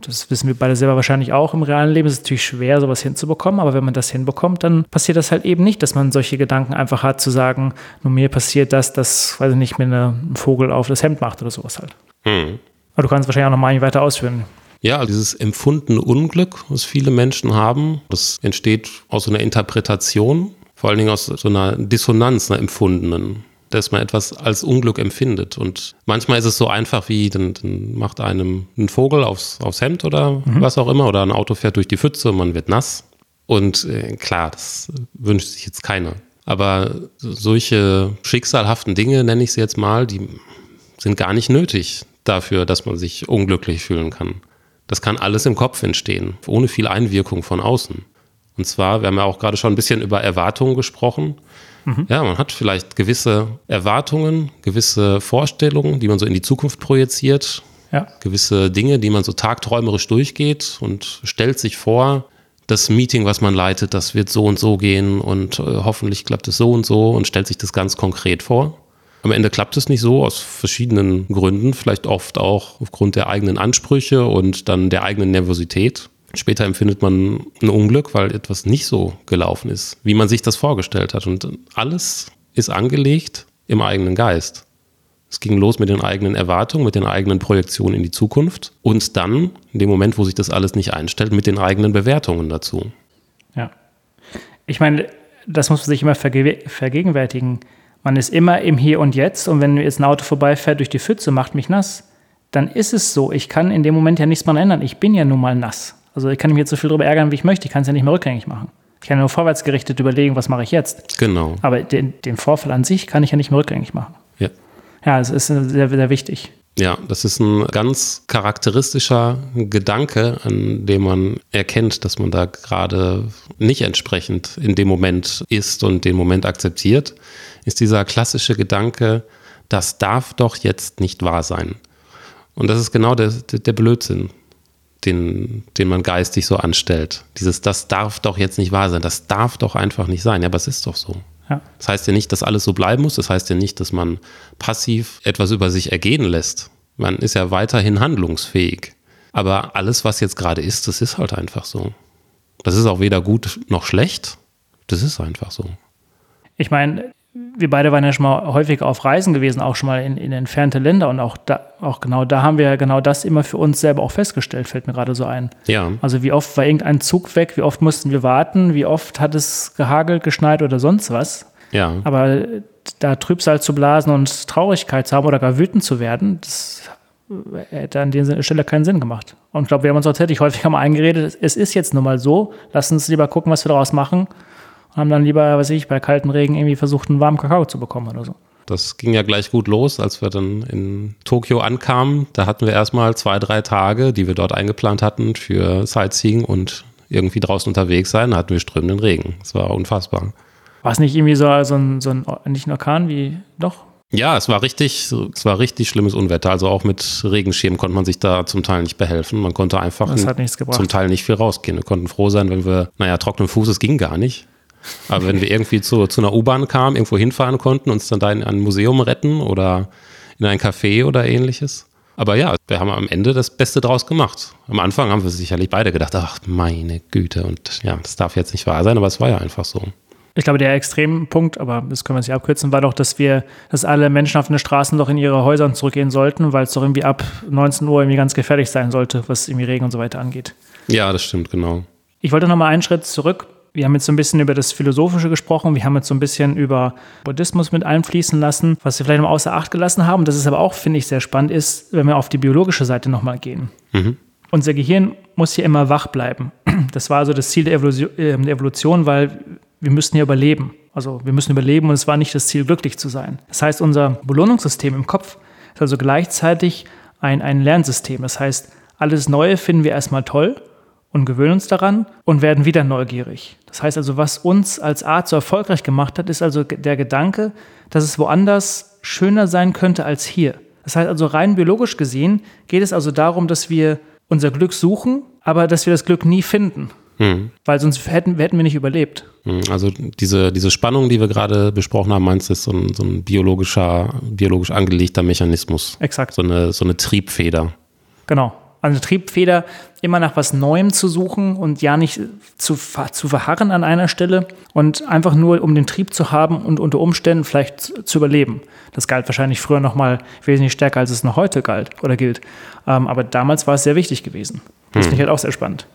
das wissen wir beide selber wahrscheinlich auch im realen Leben, ist es natürlich schwer, sowas hinzubekommen. Aber wenn man das hinbekommt, dann passiert das halt eben nicht, dass man solche Gedanken einfach hat, zu sagen, nur mir passiert das, dass, weiß ich nicht, mir ein Vogel auf das Hemd macht oder sowas halt. Hm. Aber du kannst wahrscheinlich auch noch mal weiter ausführen. Ja, dieses empfundene Unglück, was viele Menschen haben, das entsteht aus so einer Interpretation, vor allen Dingen aus so einer Dissonanz, einer empfundenen, dass man etwas als Unglück empfindet. Und manchmal ist es so einfach wie, dann, dann macht einem ein Vogel aufs, aufs Hemd oder mhm. was auch immer, oder ein Auto fährt durch die Pfütze und man wird nass. Und äh, klar, das wünscht sich jetzt keiner. Aber solche schicksalhaften Dinge, nenne ich sie jetzt mal, die sind gar nicht nötig dafür, dass man sich unglücklich fühlen kann. Das kann alles im Kopf entstehen, ohne viel Einwirkung von außen. Und zwar, wir haben ja auch gerade schon ein bisschen über Erwartungen gesprochen. Mhm. Ja, man hat vielleicht gewisse Erwartungen, gewisse Vorstellungen, die man so in die Zukunft projiziert. Ja. Gewisse Dinge, die man so tagträumerisch durchgeht und stellt sich vor, das Meeting, was man leitet, das wird so und so gehen und äh, hoffentlich klappt es so und so und stellt sich das ganz konkret vor. Am Ende klappt es nicht so, aus verschiedenen Gründen, vielleicht oft auch aufgrund der eigenen Ansprüche und dann der eigenen Nervosität. Später empfindet man ein Unglück, weil etwas nicht so gelaufen ist, wie man sich das vorgestellt hat. Und alles ist angelegt im eigenen Geist. Es ging los mit den eigenen Erwartungen, mit den eigenen Projektionen in die Zukunft und dann, in dem Moment, wo sich das alles nicht einstellt, mit den eigenen Bewertungen dazu. Ja. Ich meine, das muss man sich immer verge vergegenwärtigen. Man ist immer im Hier und Jetzt und wenn jetzt ein Auto vorbeifährt durch die Pfütze, macht mich nass, dann ist es so. Ich kann in dem Moment ja nichts mehr ändern. Ich bin ja nun mal nass. Also ich kann mich jetzt so viel darüber ärgern, wie ich möchte. Ich kann es ja nicht mehr rückgängig machen. Ich kann nur vorwärtsgerichtet überlegen, was mache ich jetzt. Genau. Aber den, den Vorfall an sich kann ich ja nicht mehr rückgängig machen. Ja. Ja, es ist sehr, sehr wichtig. Ja, das ist ein ganz charakteristischer Gedanke, an dem man erkennt, dass man da gerade nicht entsprechend in dem Moment ist und den Moment akzeptiert ist dieser klassische Gedanke, das darf doch jetzt nicht wahr sein. Und das ist genau der, der Blödsinn, den, den man geistig so anstellt. Dieses, das darf doch jetzt nicht wahr sein, das darf doch einfach nicht sein. Ja, aber es ist doch so. Ja. Das heißt ja nicht, dass alles so bleiben muss. Das heißt ja nicht, dass man passiv etwas über sich ergehen lässt. Man ist ja weiterhin handlungsfähig. Aber alles, was jetzt gerade ist, das ist halt einfach so. Das ist auch weder gut noch schlecht. Das ist einfach so. Ich meine, wir beide waren ja schon mal häufig auf Reisen gewesen, auch schon mal in, in entfernte Länder und auch da, auch genau da haben wir ja genau das immer für uns selber auch festgestellt, fällt mir gerade so ein. Ja. Also wie oft war irgendein Zug weg, wie oft mussten wir warten, wie oft hat es gehagelt, geschneit oder sonst was. Ja. Aber da Trübsal zu blasen und Traurigkeit zu haben oder gar wütend zu werden, das hätte an der Stelle keinen Sinn gemacht. Und ich glaube, wir haben uns auch tatsächlich häufig mal eingeredet, es ist jetzt nun mal so, lass uns lieber gucken, was wir daraus machen haben dann lieber, was ich, bei kaltem Regen irgendwie versucht, einen warmen Kakao zu bekommen oder so. Das ging ja gleich gut los, als wir dann in Tokio ankamen. Da hatten wir erstmal zwei, drei Tage, die wir dort eingeplant hatten für Sightseeing und irgendwie draußen unterwegs sein. Da hatten wir strömenden Regen. Das war unfassbar. War es nicht irgendwie so, so, ein, so ein, nicht ein Orkan wie, doch? Ja, es war richtig, es war richtig schlimmes Unwetter. Also auch mit Regenschirm konnte man sich da zum Teil nicht behelfen. Man konnte einfach zum Teil nicht viel rausgehen. Wir konnten froh sein, wenn wir, naja, trockenen Fußes ging gar nicht. Aber wenn wir irgendwie zu, zu einer U-Bahn kamen, irgendwo hinfahren konnten, uns dann da in ein Museum retten oder in ein Café oder ähnliches. Aber ja, wir haben am Ende das Beste draus gemacht. Am Anfang haben wir sicherlich beide gedacht, ach meine Güte, und ja, das darf jetzt nicht wahr sein, aber es war ja einfach so. Ich glaube, der Extrempunkt, aber das können wir sich abkürzen, war doch, dass wir, dass alle Menschen auf den Straßen doch in ihre Häuser zurückgehen sollten, weil es doch irgendwie ab 19 Uhr irgendwie ganz gefährlich sein sollte, was irgendwie Regen und so weiter angeht. Ja, das stimmt, genau. Ich wollte noch mal einen Schritt zurück wir haben jetzt so ein bisschen über das Philosophische gesprochen, wir haben jetzt so ein bisschen über Buddhismus mit einfließen lassen, was wir vielleicht noch außer Acht gelassen haben. Das ist aber auch, finde ich, sehr spannend ist, wenn wir auf die biologische Seite nochmal gehen. Mhm. Unser Gehirn muss hier immer wach bleiben. Das war also das Ziel der Evolution, äh, der Evolution, weil wir müssten ja überleben. Also wir müssen überleben und es war nicht das Ziel, glücklich zu sein. Das heißt, unser Belohnungssystem im Kopf ist also gleichzeitig ein, ein Lernsystem. Das heißt, alles Neue finden wir erstmal toll und gewöhnen uns daran und werden wieder neugierig. Das heißt also, was uns als Art so erfolgreich gemacht hat, ist also der Gedanke, dass es woanders schöner sein könnte als hier. Das heißt also, rein biologisch gesehen geht es also darum, dass wir unser Glück suchen, aber dass wir das Glück nie finden. Hm. Weil sonst hätten, hätten wir nicht überlebt. Hm, also diese, diese Spannung, die wir gerade besprochen haben, meinst du, ist so ein, so ein biologischer, biologisch angelegter Mechanismus. Exakt. So eine, so eine Triebfeder. Genau also Triebfeder immer nach was Neuem zu suchen und ja nicht zu, zu verharren an einer Stelle und einfach nur um den Trieb zu haben und unter Umständen vielleicht zu überleben. Das galt wahrscheinlich früher noch mal wesentlich stärker, als es noch heute galt oder gilt. Ähm, aber damals war es sehr wichtig gewesen. Das hm. finde ich halt auch sehr spannend.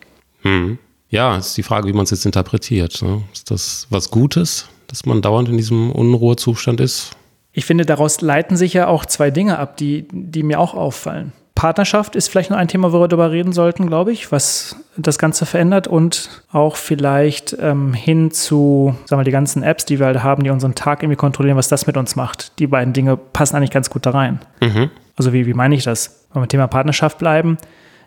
Hm. Ja, ist die Frage, wie man es jetzt interpretiert. Ne? Ist das was Gutes, dass man dauernd in diesem Unruhezustand ist? Ich finde, daraus leiten sich ja auch zwei Dinge ab, die, die mir auch auffallen. Partnerschaft ist vielleicht noch ein Thema, wo wir darüber reden sollten, glaube ich, was das Ganze verändert und auch vielleicht ähm, hin zu, sagen wir, die ganzen Apps, die wir halt haben, die unseren Tag irgendwie kontrollieren, was das mit uns macht. Die beiden Dinge passen eigentlich ganz gut da rein. Mhm. Also wie, wie meine ich das? Wenn wir Thema Partnerschaft bleiben,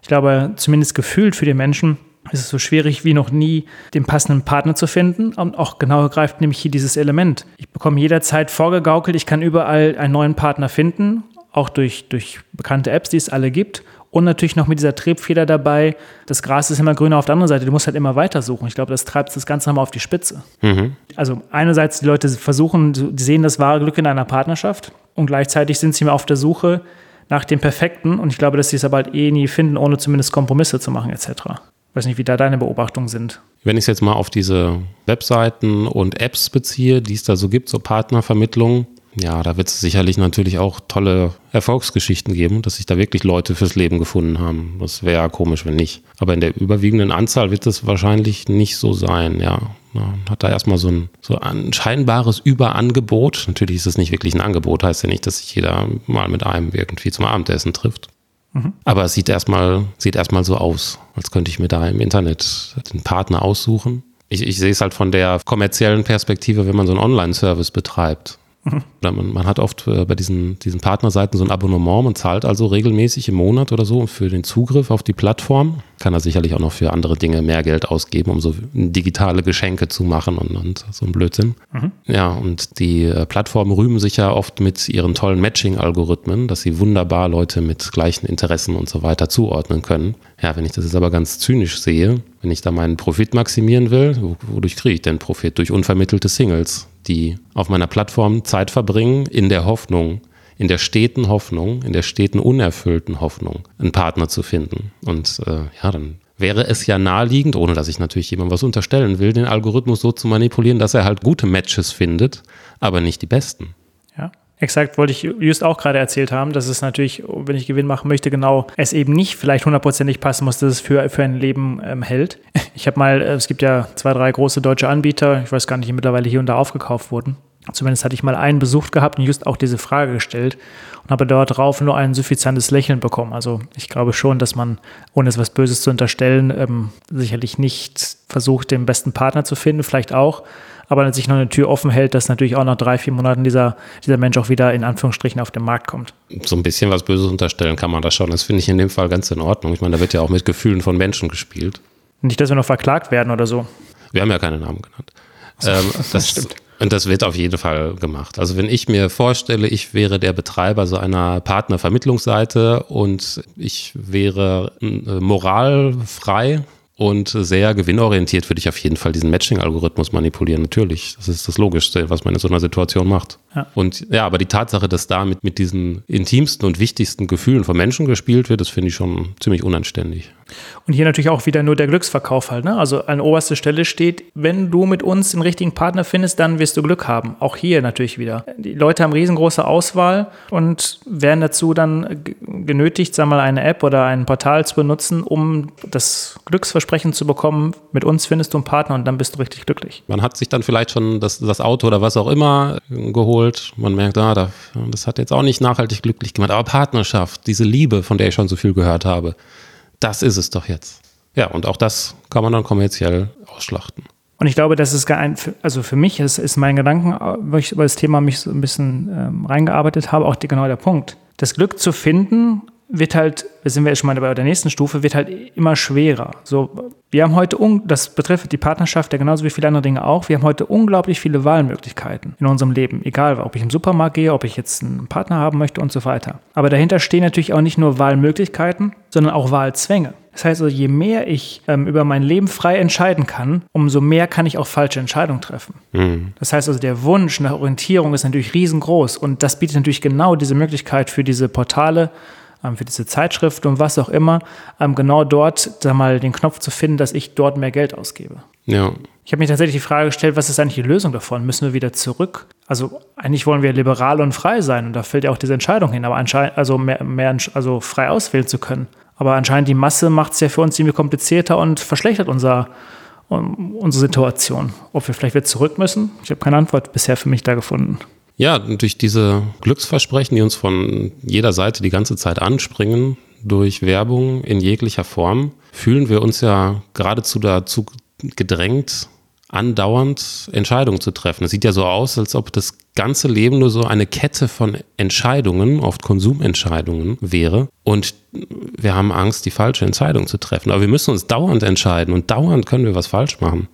ich glaube, zumindest gefühlt für die Menschen ist es so schwierig wie noch nie, den passenden Partner zu finden. Und auch genau greift nämlich hier dieses Element. Ich bekomme jederzeit vorgegaukelt, ich kann überall einen neuen Partner finden auch durch, durch bekannte Apps, die es alle gibt. Und natürlich noch mit dieser Triebfeder dabei, das Gras ist immer grüner auf der anderen Seite, du musst halt immer weiter suchen. Ich glaube, das treibt das Ganze nochmal auf die Spitze. Mhm. Also einerseits die Leute versuchen, die sehen das wahre Glück in einer Partnerschaft und gleichzeitig sind sie immer auf der Suche nach dem Perfekten und ich glaube, dass sie es aber halt eh nie finden, ohne zumindest Kompromisse zu machen etc. Ich weiß nicht, wie da deine Beobachtungen sind. Wenn ich es jetzt mal auf diese Webseiten und Apps beziehe, die es da so gibt, so Partnervermittlung, ja, da wird es sicherlich natürlich auch tolle Erfolgsgeschichten geben, dass sich da wirklich Leute fürs Leben gefunden haben. Das wäre ja komisch, wenn nicht. Aber in der überwiegenden Anzahl wird es wahrscheinlich nicht so sein, ja. Man hat da erstmal so ein, so ein scheinbares Überangebot. Natürlich ist es nicht wirklich ein Angebot, heißt ja nicht, dass sich jeder mal mit einem irgendwie zum Abendessen trifft. Mhm. Aber es sieht erstmal, sieht erstmal so aus, als könnte ich mir da im Internet den Partner aussuchen. Ich, ich sehe es halt von der kommerziellen Perspektive, wenn man so einen Online-Service betreibt man, man, hat oft äh, bei diesen, diesen Partnerseiten so ein Abonnement, man zahlt also regelmäßig im Monat oder so für den Zugriff auf die Plattform. Kann er sicherlich auch noch für andere Dinge mehr Geld ausgeben, um so digitale Geschenke zu machen und, und so ein Blödsinn. Mhm. Ja, und die äh, Plattformen rühmen sich ja oft mit ihren tollen Matching-Algorithmen, dass sie wunderbar Leute mit gleichen Interessen und so weiter zuordnen können. Ja, wenn ich das jetzt aber ganz zynisch sehe, wenn ich da meinen Profit maximieren will, wodurch kriege ich denn Profit? Durch unvermittelte Singles die auf meiner Plattform Zeit verbringen, in der Hoffnung, in der steten Hoffnung, in der steten unerfüllten Hoffnung, einen Partner zu finden. Und äh, ja, dann wäre es ja naheliegend, ohne dass ich natürlich jemandem was unterstellen will, den Algorithmus so zu manipulieren, dass er halt gute Matches findet, aber nicht die besten. Exakt, wollte ich just auch gerade erzählt haben, dass es natürlich, wenn ich Gewinn machen möchte, genau es eben nicht vielleicht hundertprozentig passen muss, dass es für, für ein Leben ähm, hält. Ich habe mal, äh, es gibt ja zwei, drei große deutsche Anbieter, ich weiß gar nicht, die mittlerweile hier und da aufgekauft wurden. Zumindest hatte ich mal einen besucht gehabt und just auch diese Frage gestellt und habe dort drauf nur ein suffizientes Lächeln bekommen. Also ich glaube schon, dass man, ohne etwas Böses zu unterstellen, ähm, sicherlich nicht versucht, den besten Partner zu finden, vielleicht auch, aber sich noch eine Tür offen hält, dass natürlich auch nach drei, vier Monaten dieser, dieser Mensch auch wieder in Anführungsstrichen auf den Markt kommt. So ein bisschen was Böses unterstellen kann man das schon. Das finde ich in dem Fall ganz in Ordnung. Ich meine, da wird ja auch mit Gefühlen von Menschen gespielt. Nicht, dass wir noch verklagt werden oder so. Wir haben ja keine Namen genannt. Ähm, das, das stimmt. Und das wird auf jeden Fall gemacht. Also wenn ich mir vorstelle, ich wäre der Betreiber so einer Partnervermittlungsseite und ich wäre äh, moralfrei und sehr gewinnorientiert, würde ich auf jeden Fall diesen Matching-Algorithmus manipulieren. Natürlich, das ist das Logischste, was man in so einer Situation macht. Ja. Und ja, aber die Tatsache, dass da mit, mit diesen intimsten und wichtigsten Gefühlen von Menschen gespielt wird, das finde ich schon ziemlich unanständig. Und hier natürlich auch wieder nur der Glücksverkauf halt. Ne? Also an oberster Stelle steht, wenn du mit uns den richtigen Partner findest, dann wirst du Glück haben. Auch hier natürlich wieder. Die Leute haben riesengroße Auswahl und werden dazu dann genötigt, sagen wir mal, eine App oder ein Portal zu benutzen, um das Glücksversprechen zu bekommen, mit uns findest du einen Partner und dann bist du richtig glücklich. Man hat sich dann vielleicht schon das, das Auto oder was auch immer geholt. Man merkt, ah, das hat jetzt auch nicht nachhaltig glücklich gemacht. Aber Partnerschaft, diese Liebe, von der ich schon so viel gehört habe, das ist es doch jetzt. Ja, und auch das kann man dann kommerziell ausschlachten. Und ich glaube, das ist gar ein, also für mich ist, ist mein Gedanken, wo ich über das Thema mich so ein bisschen ähm, reingearbeitet habe, auch die, genau der Punkt. Das Glück zu finden wird halt, da sind wir jetzt schon mal bei der nächsten Stufe, wird halt immer schwerer. So, wir haben heute, das betrifft die Partnerschaft ja genauso wie viele andere Dinge auch, wir haben heute unglaublich viele Wahlmöglichkeiten in unserem Leben. Egal, ob ich im Supermarkt gehe, ob ich jetzt einen Partner haben möchte und so weiter. Aber dahinter stehen natürlich auch nicht nur Wahlmöglichkeiten, sondern auch Wahlzwänge. Das heißt also, je mehr ich ähm, über mein Leben frei entscheiden kann, umso mehr kann ich auch falsche Entscheidungen treffen. Mhm. Das heißt also, der Wunsch nach Orientierung ist natürlich riesengroß und das bietet natürlich genau diese Möglichkeit für diese Portale, für diese Zeitschrift und was auch immer, ähm, genau dort sag mal, den Knopf zu finden, dass ich dort mehr Geld ausgebe. Ja. Ich habe mir tatsächlich die Frage gestellt, was ist eigentlich die Lösung davon? Müssen wir wieder zurück? Also eigentlich wollen wir liberal und frei sein und da fällt ja auch diese Entscheidung hin, aber anscheinend, also mehr, mehr also frei auswählen zu können. Aber anscheinend die Masse macht es ja für uns ziemlich komplizierter und verschlechtert unser, unsere Situation. Ob wir vielleicht wieder zurück müssen? Ich habe keine Antwort bisher für mich da gefunden. Ja, durch diese Glücksversprechen, die uns von jeder Seite die ganze Zeit anspringen, durch Werbung in jeglicher Form, fühlen wir uns ja geradezu dazu gedrängt, andauernd Entscheidungen zu treffen. Es sieht ja so aus, als ob das ganze Leben nur so eine Kette von Entscheidungen, oft Konsumentscheidungen wäre. Und wir haben Angst, die falsche Entscheidung zu treffen. Aber wir müssen uns dauernd entscheiden und dauernd können wir was falsch machen.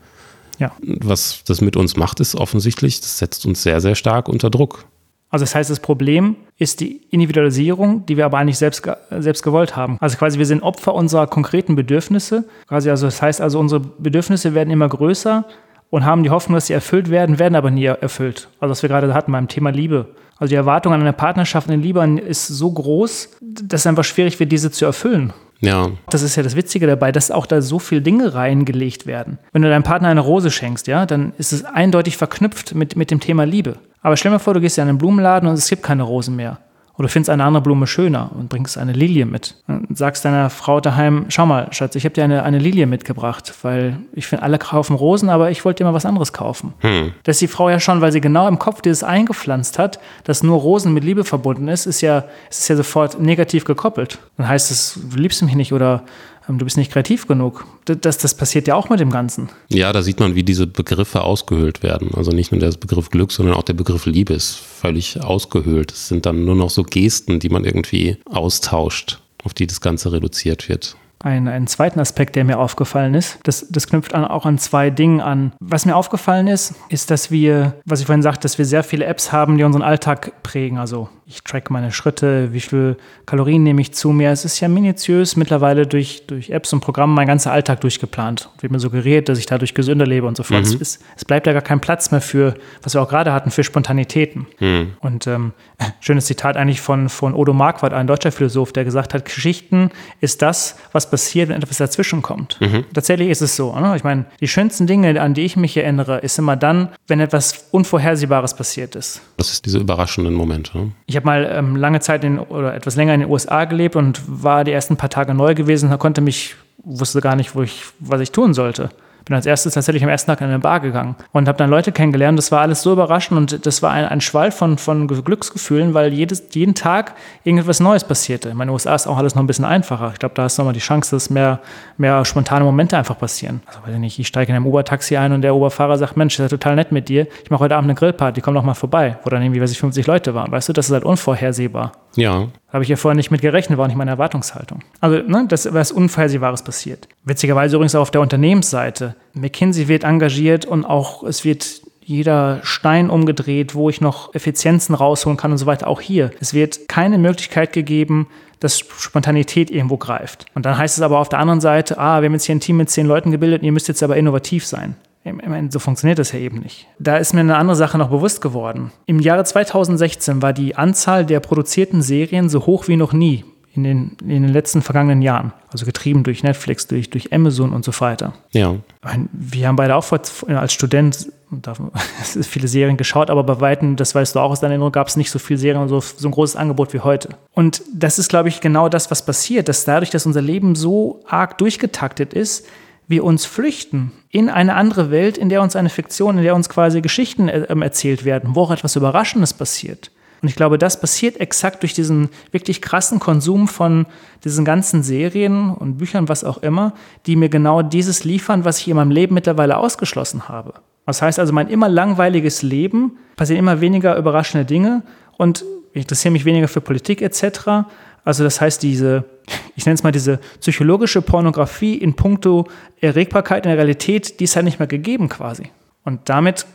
Ja. Was das mit uns macht, ist offensichtlich, das setzt uns sehr, sehr stark unter Druck. Also das heißt, das Problem ist die Individualisierung, die wir aber eigentlich selbst, selbst gewollt haben. Also quasi wir sind Opfer unserer konkreten Bedürfnisse. Quasi also das heißt also, unsere Bedürfnisse werden immer größer und haben die Hoffnung, dass sie erfüllt werden, werden aber nie erfüllt. Also was wir gerade hatten beim Thema Liebe. Also die Erwartung an eine Partnerschaft, eine Liebe ist so groß, dass es einfach schwierig wird, diese zu erfüllen. Ja. Das ist ja das Witzige dabei, dass auch da so viele Dinge reingelegt werden. Wenn du deinem Partner eine Rose schenkst, ja, dann ist es eindeutig verknüpft mit, mit dem Thema Liebe. Aber stell dir vor, du gehst in einen Blumenladen und es gibt keine Rosen mehr. Oder du findest eine andere Blume schöner und bringst eine Lilie mit. Und sagst deiner Frau daheim, schau mal, Schatz, ich habe dir eine, eine Lilie mitgebracht, weil ich finde, alle kaufen Rosen, aber ich wollte dir mal was anderes kaufen. Hm. Das ist die Frau ja schon, weil sie genau im Kopf dieses eingepflanzt hat, dass nur Rosen mit Liebe verbunden ist, ist ja, ist ja sofort negativ gekoppelt. Dann heißt es, du liebst mich nicht oder du bist nicht kreativ genug. Das, das passiert ja auch mit dem Ganzen. Ja, da sieht man, wie diese Begriffe ausgehöhlt werden. Also nicht nur der Begriff Glück, sondern auch der Begriff Liebe ist völlig ausgehöhlt. Es sind dann nur noch so Gesten, die man irgendwie austauscht, auf die das Ganze reduziert wird einen, einen zweiten Aspekt, der mir aufgefallen ist. Das, das knüpft an, auch an zwei Dingen an. Was mir aufgefallen ist, ist, dass wir, was ich vorhin sagte, dass wir sehr viele Apps haben, die unseren Alltag prägen. Also ich track meine Schritte, wie viel Kalorien nehme ich zu mir. Es ist ja minutiös mittlerweile durch, durch Apps und Programme mein ganzer Alltag durchgeplant. Wird mir suggeriert, dass ich dadurch gesünder lebe und so fort. Mhm. Es, es, bleibt ja gar kein Platz mehr für, was wir auch gerade hatten, für Spontanitäten. Mhm. Und ähm, schönes Zitat eigentlich von, von Odo Marquardt, ein deutscher Philosoph, der gesagt hat, Geschichten ist das, was was passiert, wenn etwas dazwischen kommt. Mhm. Tatsächlich ist es so. Ne? Ich meine, die schönsten Dinge, an die ich mich erinnere, ist immer dann, wenn etwas Unvorhersehbares passiert ist. Das ist diese überraschenden Momente. Ne? Ich habe mal ähm, lange Zeit in, oder etwas länger in den USA gelebt und war die ersten paar Tage neu gewesen. Da konnte mich, wusste gar nicht, wo ich, was ich tun sollte bin als erstes tatsächlich am ersten Tag in eine Bar gegangen und habe dann Leute kennengelernt. Das war alles so überraschend und das war ein, ein Schwall von, von Glücksgefühlen, weil jedes, jeden Tag irgendetwas Neues passierte. In den USA ist auch alles noch ein bisschen einfacher. Ich glaube, da ist nochmal die Chance, dass mehr, mehr spontane Momente einfach passieren. Also weiß ich nicht, ich steige in einem Uber-Taxi ein und der Uberfahrer sagt, Mensch, das ist ja total nett mit dir. Ich mache heute Abend eine Grillparty, komm doch mal vorbei. Wo dann irgendwie, weiß ich, 50 Leute waren. Weißt du, das ist halt unvorhersehbar. Ja. Habe ich ja vorher nicht mit gerechnet, war nicht meine Erwartungshaltung. Also, ne, das was Unvorhersehbares passiert. Witzigerweise übrigens auch auf der Unternehmensseite. McKinsey wird engagiert und auch es wird jeder Stein umgedreht, wo ich noch Effizienzen rausholen kann und so weiter. Auch hier. Es wird keine Möglichkeit gegeben, dass Spontanität irgendwo greift. Und dann heißt es aber auf der anderen Seite, ah, wir haben jetzt hier ein Team mit zehn Leuten gebildet, ihr müsst jetzt aber innovativ sein. So funktioniert das ja eben nicht. Da ist mir eine andere Sache noch bewusst geworden. Im Jahre 2016 war die Anzahl der produzierten Serien so hoch wie noch nie in den, in den letzten vergangenen Jahren. Also getrieben durch Netflix, durch, durch Amazon und so weiter. Ja. Wir haben beide auch als Student viele Serien geschaut, aber bei Weitem, das weißt du auch aus deiner Erinnerung, gab es nicht so viele Serien und so, so ein großes Angebot wie heute. Und das ist, glaube ich, genau das, was passiert, dass dadurch, dass unser Leben so arg durchgetaktet ist, wir uns flüchten in eine andere Welt, in der uns eine Fiktion, in der uns quasi Geschichten äh, erzählt werden, wo auch etwas Überraschendes passiert. Und ich glaube, das passiert exakt durch diesen wirklich krassen Konsum von diesen ganzen Serien und Büchern, was auch immer, die mir genau dieses liefern, was ich in meinem Leben mittlerweile ausgeschlossen habe. Das heißt also, mein immer langweiliges Leben passieren immer weniger überraschende Dinge und ich interessiere mich weniger für Politik etc. Also das heißt, diese, ich nenne es mal diese psychologische Pornografie in puncto Erregbarkeit in der Realität, die ist halt nicht mehr gegeben quasi. Und damit,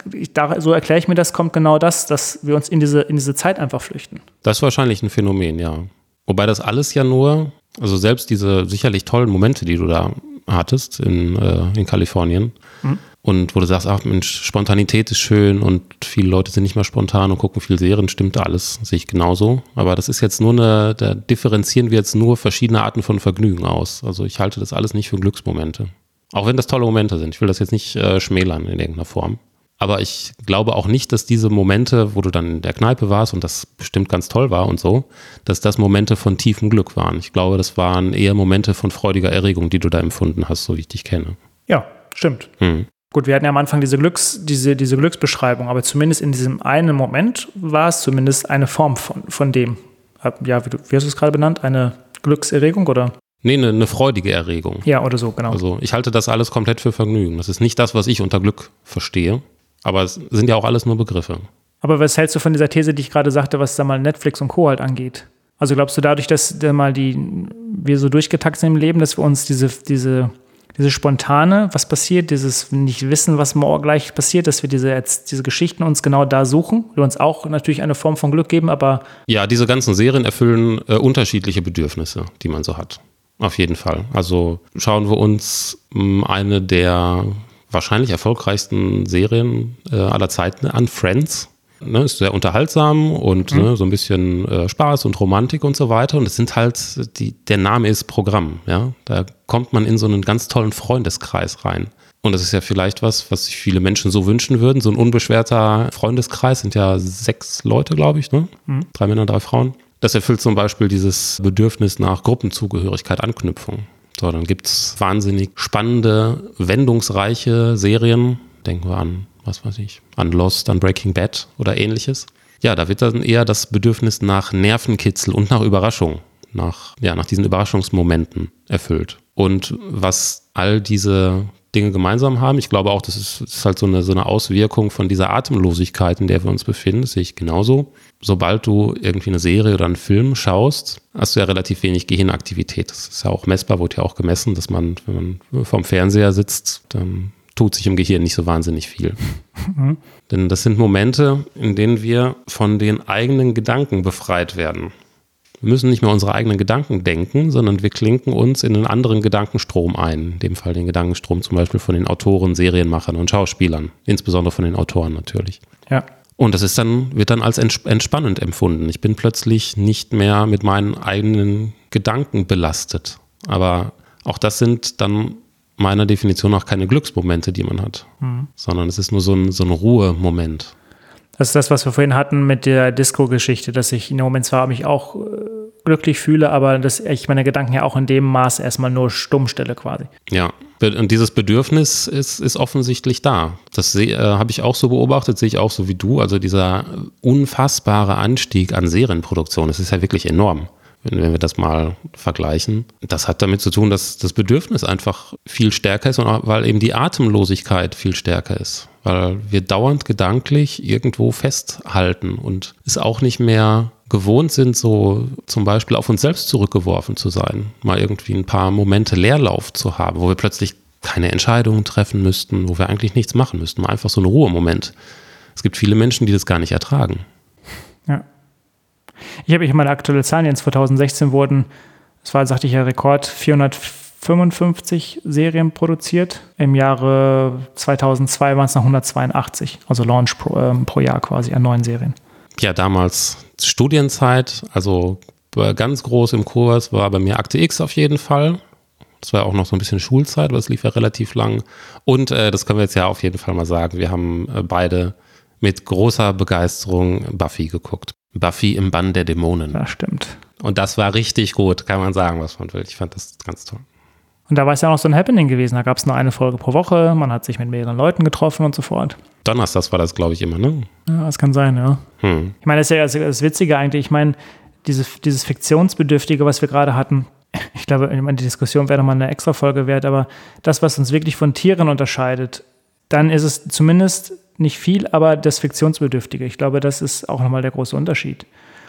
so erkläre ich mir das, kommt genau das, dass wir uns in diese, in diese Zeit einfach flüchten. Das ist wahrscheinlich ein Phänomen, ja. Wobei das alles ja nur, also selbst diese sicherlich tollen Momente, die du da hattest in, äh, in Kalifornien, mhm und wo du sagst, ach Mensch, Spontanität ist schön und viele Leute sind nicht mehr spontan und gucken viel Serien, stimmt alles, sehe ich genauso. Aber das ist jetzt nur eine, da differenzieren wir jetzt nur verschiedene Arten von Vergnügen aus. Also ich halte das alles nicht für Glücksmomente. Auch wenn das tolle Momente sind. Ich will das jetzt nicht äh, schmälern in irgendeiner Form. Aber ich glaube auch nicht, dass diese Momente, wo du dann in der Kneipe warst und das bestimmt ganz toll war und so, dass das Momente von tiefem Glück waren. Ich glaube, das waren eher Momente von freudiger Erregung, die du da empfunden hast, so wie ich dich kenne. Ja, stimmt. Hm. Gut, wir hatten ja am Anfang diese, Glücks, diese, diese Glücksbeschreibung, aber zumindest in diesem einen Moment war es zumindest eine Form von, von dem. Ja, wie, du, wie hast du es gerade benannt? Eine Glückserregung oder? Nee, eine, eine freudige Erregung. Ja, oder so, genau. Also ich halte das alles komplett für Vergnügen. Das ist nicht das, was ich unter Glück verstehe, aber es sind ja auch alles nur Begriffe. Aber was hältst du von dieser These, die ich gerade sagte, was da mal Netflix und Co. halt angeht? Also glaubst du dadurch, dass da mal die, wir so durchgetaktet sind im Leben, dass wir uns diese, diese dieses Spontane, was passiert, dieses nicht wissen, was morgen gleich passiert, dass wir diese, diese Geschichten uns genau da suchen, die uns auch natürlich eine Form von Glück geben, aber. Ja, diese ganzen Serien erfüllen äh, unterschiedliche Bedürfnisse, die man so hat. Auf jeden Fall. Also schauen wir uns hm, eine der wahrscheinlich erfolgreichsten Serien äh, aller Zeiten an, Friends. Ne, ist sehr unterhaltsam und mhm. ne, so ein bisschen äh, Spaß und Romantik und so weiter. Und es sind halt, die, der Name ist Programm, ja. Da kommt man in so einen ganz tollen Freundeskreis rein. Und das ist ja vielleicht was, was sich viele Menschen so wünschen würden. So ein unbeschwerter Freundeskreis sind ja sechs Leute, glaube ich, ne? Mhm. Drei Männer, drei Frauen. Das erfüllt zum Beispiel dieses Bedürfnis nach Gruppenzugehörigkeit, Anknüpfung. So, dann gibt es wahnsinnig spannende, wendungsreiche Serien. Denken wir an was weiß ich, an Lost, an Breaking Bad oder ähnliches. Ja, da wird dann eher das Bedürfnis nach Nervenkitzel und nach Überraschung, nach, ja, nach diesen Überraschungsmomenten erfüllt. Und was all diese Dinge gemeinsam haben, ich glaube auch, das ist, ist halt so eine, so eine Auswirkung von dieser Atemlosigkeit, in der wir uns befinden, das sehe ich genauso. Sobald du irgendwie eine Serie oder einen Film schaust, hast du ja relativ wenig Gehirnaktivität. Das ist ja auch messbar, wurde ja auch gemessen, dass man, wenn man vorm Fernseher sitzt, dann tut sich im Gehirn nicht so wahnsinnig viel. Mhm. Denn das sind Momente, in denen wir von den eigenen Gedanken befreit werden. Wir müssen nicht mehr unsere eigenen Gedanken denken, sondern wir klinken uns in einen anderen Gedankenstrom ein. In dem Fall den Gedankenstrom zum Beispiel von den Autoren, Serienmachern und Schauspielern. Insbesondere von den Autoren natürlich. Ja. Und das ist dann, wird dann als entspannend empfunden. Ich bin plötzlich nicht mehr mit meinen eigenen Gedanken belastet. Aber auch das sind dann meiner Definition nach keine Glücksmomente, die man hat, mhm. sondern es ist nur so ein, so ein Ruhemoment. Das ist das, was wir vorhin hatten mit der Disco-Geschichte, dass ich in dem Moment zwar mich auch äh, glücklich fühle, aber dass ich meine Gedanken ja auch in dem Maß erstmal nur stumm stelle quasi. Ja, und dieses Bedürfnis ist, ist offensichtlich da. Das äh, habe ich auch so beobachtet, sehe ich auch so wie du. Also dieser unfassbare Anstieg an Serienproduktion, das ist ja wirklich enorm wenn wir das mal vergleichen. Das hat damit zu tun, dass das Bedürfnis einfach viel stärker ist und auch, weil eben die Atemlosigkeit viel stärker ist. Weil wir dauernd gedanklich irgendwo festhalten und es auch nicht mehr gewohnt sind, so zum Beispiel auf uns selbst zurückgeworfen zu sein, mal irgendwie ein paar Momente Leerlauf zu haben, wo wir plötzlich keine Entscheidungen treffen müssten, wo wir eigentlich nichts machen müssten, mal einfach so ein Ruhemoment. Es gibt viele Menschen, die das gar nicht ertragen. Ja. Ich habe hier meine aktuelle Zahlen, jetzt 2016 wurden, das war, sagte ich ja, Rekord, 455 Serien produziert. Im Jahre 2002 waren es noch 182, also Launch pro, äh, pro Jahr quasi an neuen Serien. Ja, damals Studienzeit, also ganz groß im Kurs war bei mir Akte X auf jeden Fall. Das war auch noch so ein bisschen Schulzeit, aber es lief ja relativ lang. Und äh, das können wir jetzt ja auf jeden Fall mal sagen. Wir haben äh, beide mit großer Begeisterung Buffy geguckt. Buffy im Bann der Dämonen. Das stimmt. Und das war richtig gut, kann man sagen, was man will. Ich fand das ganz toll. Und da war es ja auch noch so ein Happening gewesen. Da gab es nur eine Folge pro Woche, man hat sich mit mehreren Leuten getroffen und so fort. Donnerstags war das, glaube ich, immer, ne? Ja, das kann sein, ja. Hm. Ich meine, das ist ja das, das Witzige eigentlich. Ich meine, diese, dieses Fiktionsbedürftige, was wir gerade hatten, ich glaube, die Diskussion wäre nochmal eine extra Folge wert, aber das, was uns wirklich von Tieren unterscheidet, dann ist es zumindest nicht viel, aber das Fiktionsbedürftige. Ich glaube, das ist auch nochmal der große Unterschied.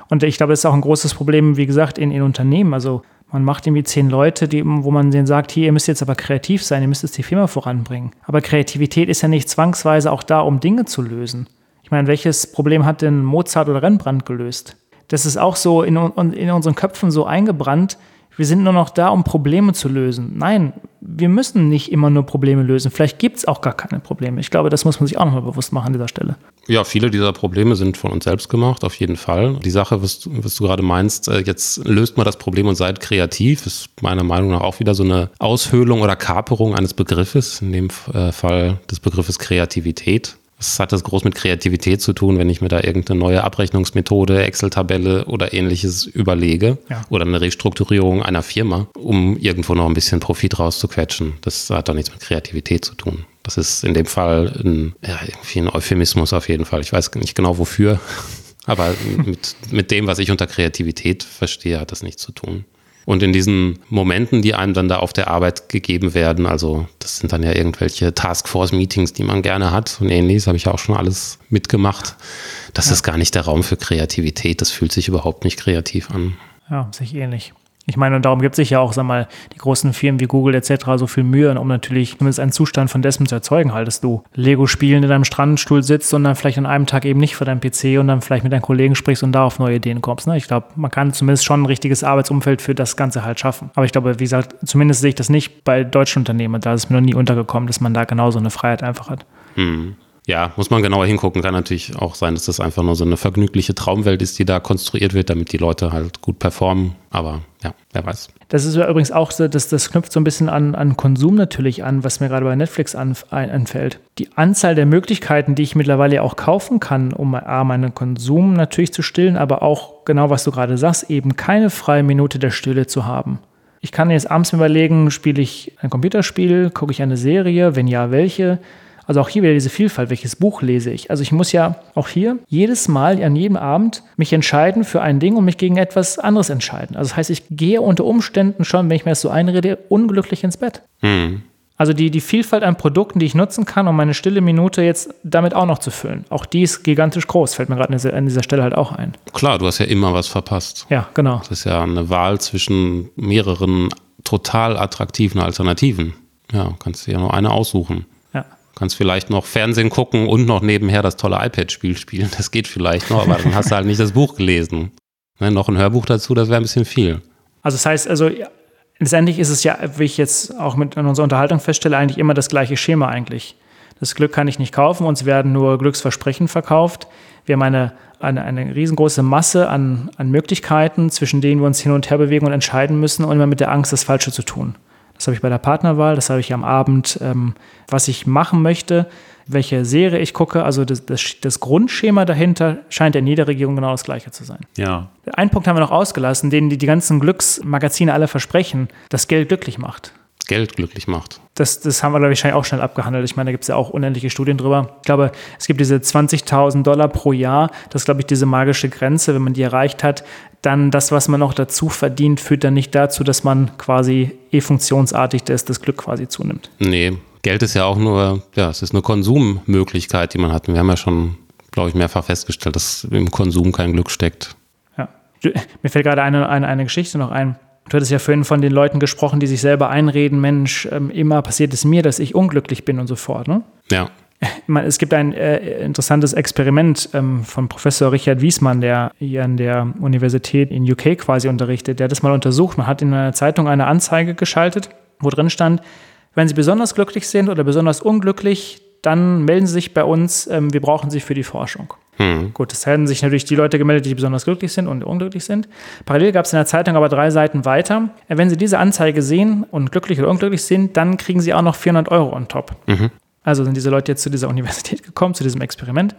Und ich glaube, es ist auch ein großes Problem, wie gesagt, in, in Unternehmen. Also man macht irgendwie zehn Leute, die, wo man denen sagt, hier, ihr müsst jetzt aber kreativ sein, ihr müsst jetzt die Firma voranbringen. Aber Kreativität ist ja nicht zwangsweise auch da, um Dinge zu lösen. Ich meine, welches Problem hat denn Mozart oder Rembrandt gelöst? Das ist auch so in, in unseren Köpfen so eingebrannt, wir sind nur noch da, um Probleme zu lösen. Nein, wir müssen nicht immer nur Probleme lösen. Vielleicht gibt es auch gar keine Probleme. Ich glaube, das muss man sich auch nochmal bewusst machen an dieser Stelle. Ja, viele dieser Probleme sind von uns selbst gemacht, auf jeden Fall. Die Sache, was, was du gerade meinst, äh, jetzt löst mal das Problem und seid kreativ, ist meiner Meinung nach auch wieder so eine Aushöhlung oder Kaperung eines Begriffes, in dem äh, Fall des Begriffes Kreativität. Was hat das groß mit Kreativität zu tun, wenn ich mir da irgendeine neue Abrechnungsmethode, Excel-Tabelle oder ähnliches überlege ja. oder eine Restrukturierung einer Firma, um irgendwo noch ein bisschen Profit rauszuquetschen? Das hat doch nichts mit Kreativität zu tun. Das ist in dem Fall ein, ja, irgendwie ein Euphemismus auf jeden Fall. Ich weiß nicht genau wofür, aber mit, mit dem, was ich unter Kreativität verstehe, hat das nichts zu tun. Und in diesen Momenten, die einem dann da auf der Arbeit gegeben werden, also das sind dann ja irgendwelche Taskforce-Meetings, die man gerne hat und ähnliches, habe ich auch schon alles mitgemacht. Das ja. ist gar nicht der Raum für Kreativität, das fühlt sich überhaupt nicht kreativ an. Ja, sich ähnlich. Ich meine, und darum gibt sich ja auch, sag mal, die großen Firmen wie Google etc. so viel Mühe, um natürlich zumindest einen Zustand von dessen zu erzeugen, halt, dass du Lego-Spielen in deinem Strandstuhl sitzt und dann vielleicht an einem Tag eben nicht vor deinem PC und dann vielleicht mit deinen Kollegen sprichst und da auf neue Ideen kommst. Ne? Ich glaube, man kann zumindest schon ein richtiges Arbeitsumfeld für das Ganze halt schaffen. Aber ich glaube, wie gesagt, zumindest sehe ich das nicht bei deutschen Unternehmen. Da ist mir noch nie untergekommen, dass man da genauso eine Freiheit einfach hat. Hm. Ja, muss man genauer hingucken. Kann natürlich auch sein, dass das einfach nur so eine vergnügliche Traumwelt ist, die da konstruiert wird, damit die Leute halt gut performen. Aber ja, wer weiß. Das ist ja übrigens auch so, dass das knüpft so ein bisschen an, an Konsum natürlich an, was mir gerade bei Netflix anfällt. Die Anzahl der Möglichkeiten, die ich mittlerweile auch kaufen kann, um A, meinen Konsum natürlich zu stillen, aber auch genau, was du gerade sagst, eben keine freie Minute der Stille zu haben. Ich kann jetzt abends überlegen, spiele ich ein Computerspiel, gucke ich eine Serie, wenn ja, welche also auch hier wieder diese Vielfalt, welches Buch lese ich. Also ich muss ja auch hier jedes Mal an jedem Abend mich entscheiden für ein Ding und mich gegen etwas anderes entscheiden. Also das heißt, ich gehe unter Umständen schon, wenn ich mir das so einrede, unglücklich ins Bett. Mhm. Also die, die Vielfalt an Produkten, die ich nutzen kann, um meine stille Minute jetzt damit auch noch zu füllen. Auch die ist gigantisch groß, fällt mir gerade an dieser Stelle halt auch ein. Klar, du hast ja immer was verpasst. Ja, genau. Das ist ja eine Wahl zwischen mehreren total attraktiven Alternativen. Ja, kannst du ja nur eine aussuchen. Kannst vielleicht noch Fernsehen gucken und noch nebenher das tolle iPad-Spiel spielen. Das geht vielleicht noch, aber dann hast du halt nicht das Buch gelesen. Ne, noch ein Hörbuch dazu, das wäre ein bisschen viel. Also das heißt, also letztendlich ist es ja, wie ich jetzt auch mit in unserer Unterhaltung feststelle, eigentlich immer das gleiche Schema eigentlich. Das Glück kann ich nicht kaufen, uns werden nur Glücksversprechen verkauft. Wir haben eine, eine, eine riesengroße Masse an, an Möglichkeiten, zwischen denen wir uns hin und her bewegen und entscheiden müssen und immer mit der Angst, das Falsche zu tun. Das habe ich bei der Partnerwahl, das habe ich am Abend, ähm, was ich machen möchte, welche Serie ich gucke. Also das, das, das, Grundschema dahinter scheint in jeder Regierung genau das gleiche zu sein. Ja. Einen Punkt haben wir noch ausgelassen, den die, die ganzen Glücksmagazine alle versprechen, dass Geld glücklich macht. Geld glücklich macht. Das, das haben wir, glaube ich, wahrscheinlich auch schnell abgehandelt. Ich meine, da gibt es ja auch unendliche Studien drüber. Ich glaube, es gibt diese 20.000 Dollar pro Jahr. Das ist, glaube ich, diese magische Grenze. Wenn man die erreicht hat, dann das, was man noch dazu verdient, führt dann nicht dazu, dass man quasi eh funktionsartig das, das Glück quasi zunimmt. Nee, Geld ist ja auch nur, ja, es ist eine Konsummöglichkeit, die man hat. Wir haben ja schon, glaube ich, mehrfach festgestellt, dass im Konsum kein Glück steckt. Ja. Mir fällt gerade eine, eine, eine Geschichte noch ein. Du hattest ja vorhin von den Leuten gesprochen, die sich selber einreden, Mensch, ähm, immer passiert es mir, dass ich unglücklich bin und so fort. Ne? Ja. Es gibt ein äh, interessantes Experiment ähm, von Professor Richard Wiesmann, der hier an der Universität in UK quasi unterrichtet. Der hat das mal untersucht. Man hat in einer Zeitung eine Anzeige geschaltet, wo drin stand, wenn Sie besonders glücklich sind oder besonders unglücklich, dann melden Sie sich bei uns. Ähm, wir brauchen Sie für die Forschung. Hm. Gut, es hätten sich natürlich die Leute gemeldet, die besonders glücklich sind und unglücklich sind. Parallel gab es in der Zeitung aber drei Seiten weiter. Äh, wenn Sie diese Anzeige sehen und glücklich oder unglücklich sind, dann kriegen Sie auch noch 400 Euro on top. Mhm. Also sind diese Leute jetzt zu dieser Universität gekommen, zu diesem Experiment.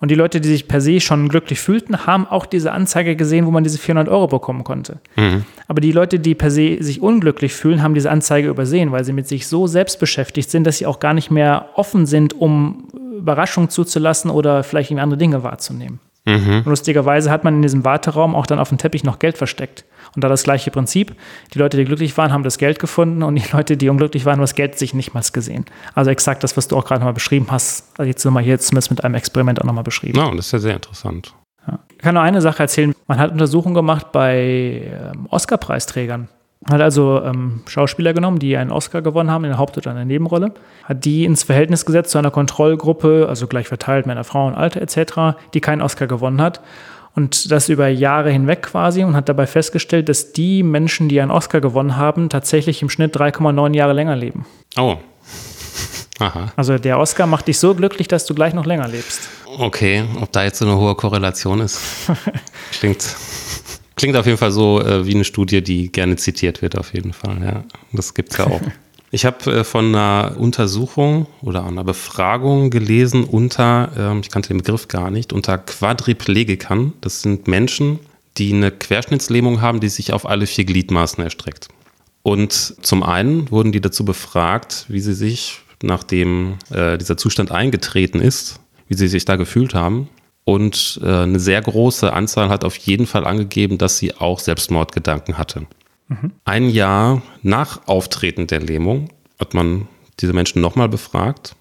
Und die Leute, die sich per se schon glücklich fühlten, haben auch diese Anzeige gesehen, wo man diese 400 Euro bekommen konnte. Mhm. Aber die Leute, die per se sich unglücklich fühlen, haben diese Anzeige übersehen, weil sie mit sich so selbst beschäftigt sind, dass sie auch gar nicht mehr offen sind, um Überraschungen zuzulassen oder vielleicht irgendwie andere Dinge wahrzunehmen. Mhm. Lustigerweise hat man in diesem Warteraum auch dann auf dem Teppich noch Geld versteckt. Und da das gleiche Prinzip. Die Leute, die glücklich waren, haben das Geld gefunden und die Leute, die unglücklich waren, haben das Geld sich nicht mal gesehen. Also exakt das, was du auch gerade nochmal beschrieben hast, also jetzt nochmal hier zumindest mit einem Experiment auch nochmal beschrieben. Ja, das ist ja sehr interessant. Ja. Ich kann nur eine Sache erzählen. Man hat Untersuchungen gemacht bei ähm, Oscar-Preisträgern. Hat also ähm, Schauspieler genommen, die einen Oscar gewonnen haben in der Haupt- oder in der Nebenrolle, hat die ins Verhältnis gesetzt zu einer Kontrollgruppe, also gleich verteilt Männer, Frauen, Alter etc., die keinen Oscar gewonnen hat. Und das über Jahre hinweg quasi und hat dabei festgestellt, dass die Menschen, die einen Oscar gewonnen haben, tatsächlich im Schnitt 3,9 Jahre länger leben. Oh. Aha. Also der Oscar macht dich so glücklich, dass du gleich noch länger lebst. Okay, ob da jetzt so eine hohe Korrelation ist, klingt Klingt auf jeden Fall so äh, wie eine Studie, die gerne zitiert wird, auf jeden Fall. Ja, das gibt es ja auch. Ich habe äh, von einer Untersuchung oder einer Befragung gelesen unter, äh, ich kannte den Begriff gar nicht, unter Quadriplegikern. Das sind Menschen, die eine Querschnittslähmung haben, die sich auf alle vier Gliedmaßen erstreckt. Und zum einen wurden die dazu befragt, wie sie sich, nachdem äh, dieser Zustand eingetreten ist, wie sie sich da gefühlt haben und äh, eine sehr große Anzahl hat auf jeden Fall angegeben, dass sie auch Selbstmordgedanken hatte. Mhm. Ein Jahr nach Auftreten der Lähmung hat man diese Menschen nochmal befragt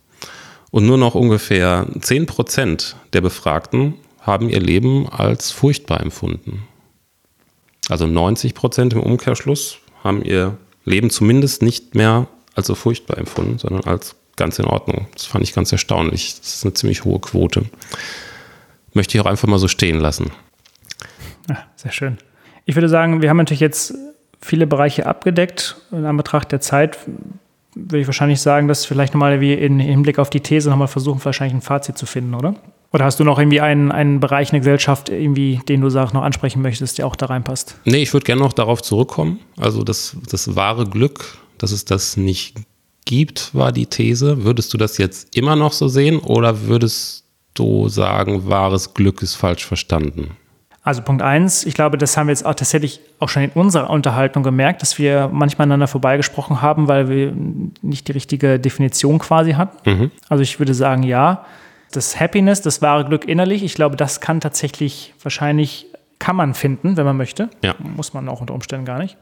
und nur noch ungefähr 10 Prozent der Befragten haben ihr Leben als furchtbar empfunden. Also 90 Prozent im Umkehrschluss haben ihr Leben zumindest nicht mehr als so furchtbar empfunden, sondern als ganz in Ordnung. Das fand ich ganz erstaunlich. Das ist eine ziemlich hohe Quote möchte ich auch einfach mal so stehen lassen. Ja, sehr schön. Ich würde sagen, wir haben natürlich jetzt viele Bereiche abgedeckt. In Anbetracht der Zeit würde ich wahrscheinlich sagen, dass vielleicht nochmal wie in Hinblick auf die These nochmal versuchen, wahrscheinlich ein Fazit zu finden, oder? Oder hast du noch irgendwie einen, einen Bereich in der Gesellschaft, irgendwie, den du sagst, noch ansprechen möchtest, der auch da reinpasst? Nee, ich würde gerne noch darauf zurückkommen. Also das, das wahre Glück, dass es das nicht gibt, war die These. Würdest du das jetzt immer noch so sehen oder würdest du sagen, wahres Glück ist falsch verstanden? Also Punkt eins, ich glaube, das haben wir jetzt auch tatsächlich auch schon in unserer Unterhaltung gemerkt, dass wir manchmal aneinander vorbeigesprochen haben, weil wir nicht die richtige Definition quasi hatten. Mhm. Also ich würde sagen, ja, das Happiness, das wahre Glück innerlich, ich glaube, das kann tatsächlich wahrscheinlich, kann man finden, wenn man möchte. Ja. Muss man auch unter Umständen gar nicht.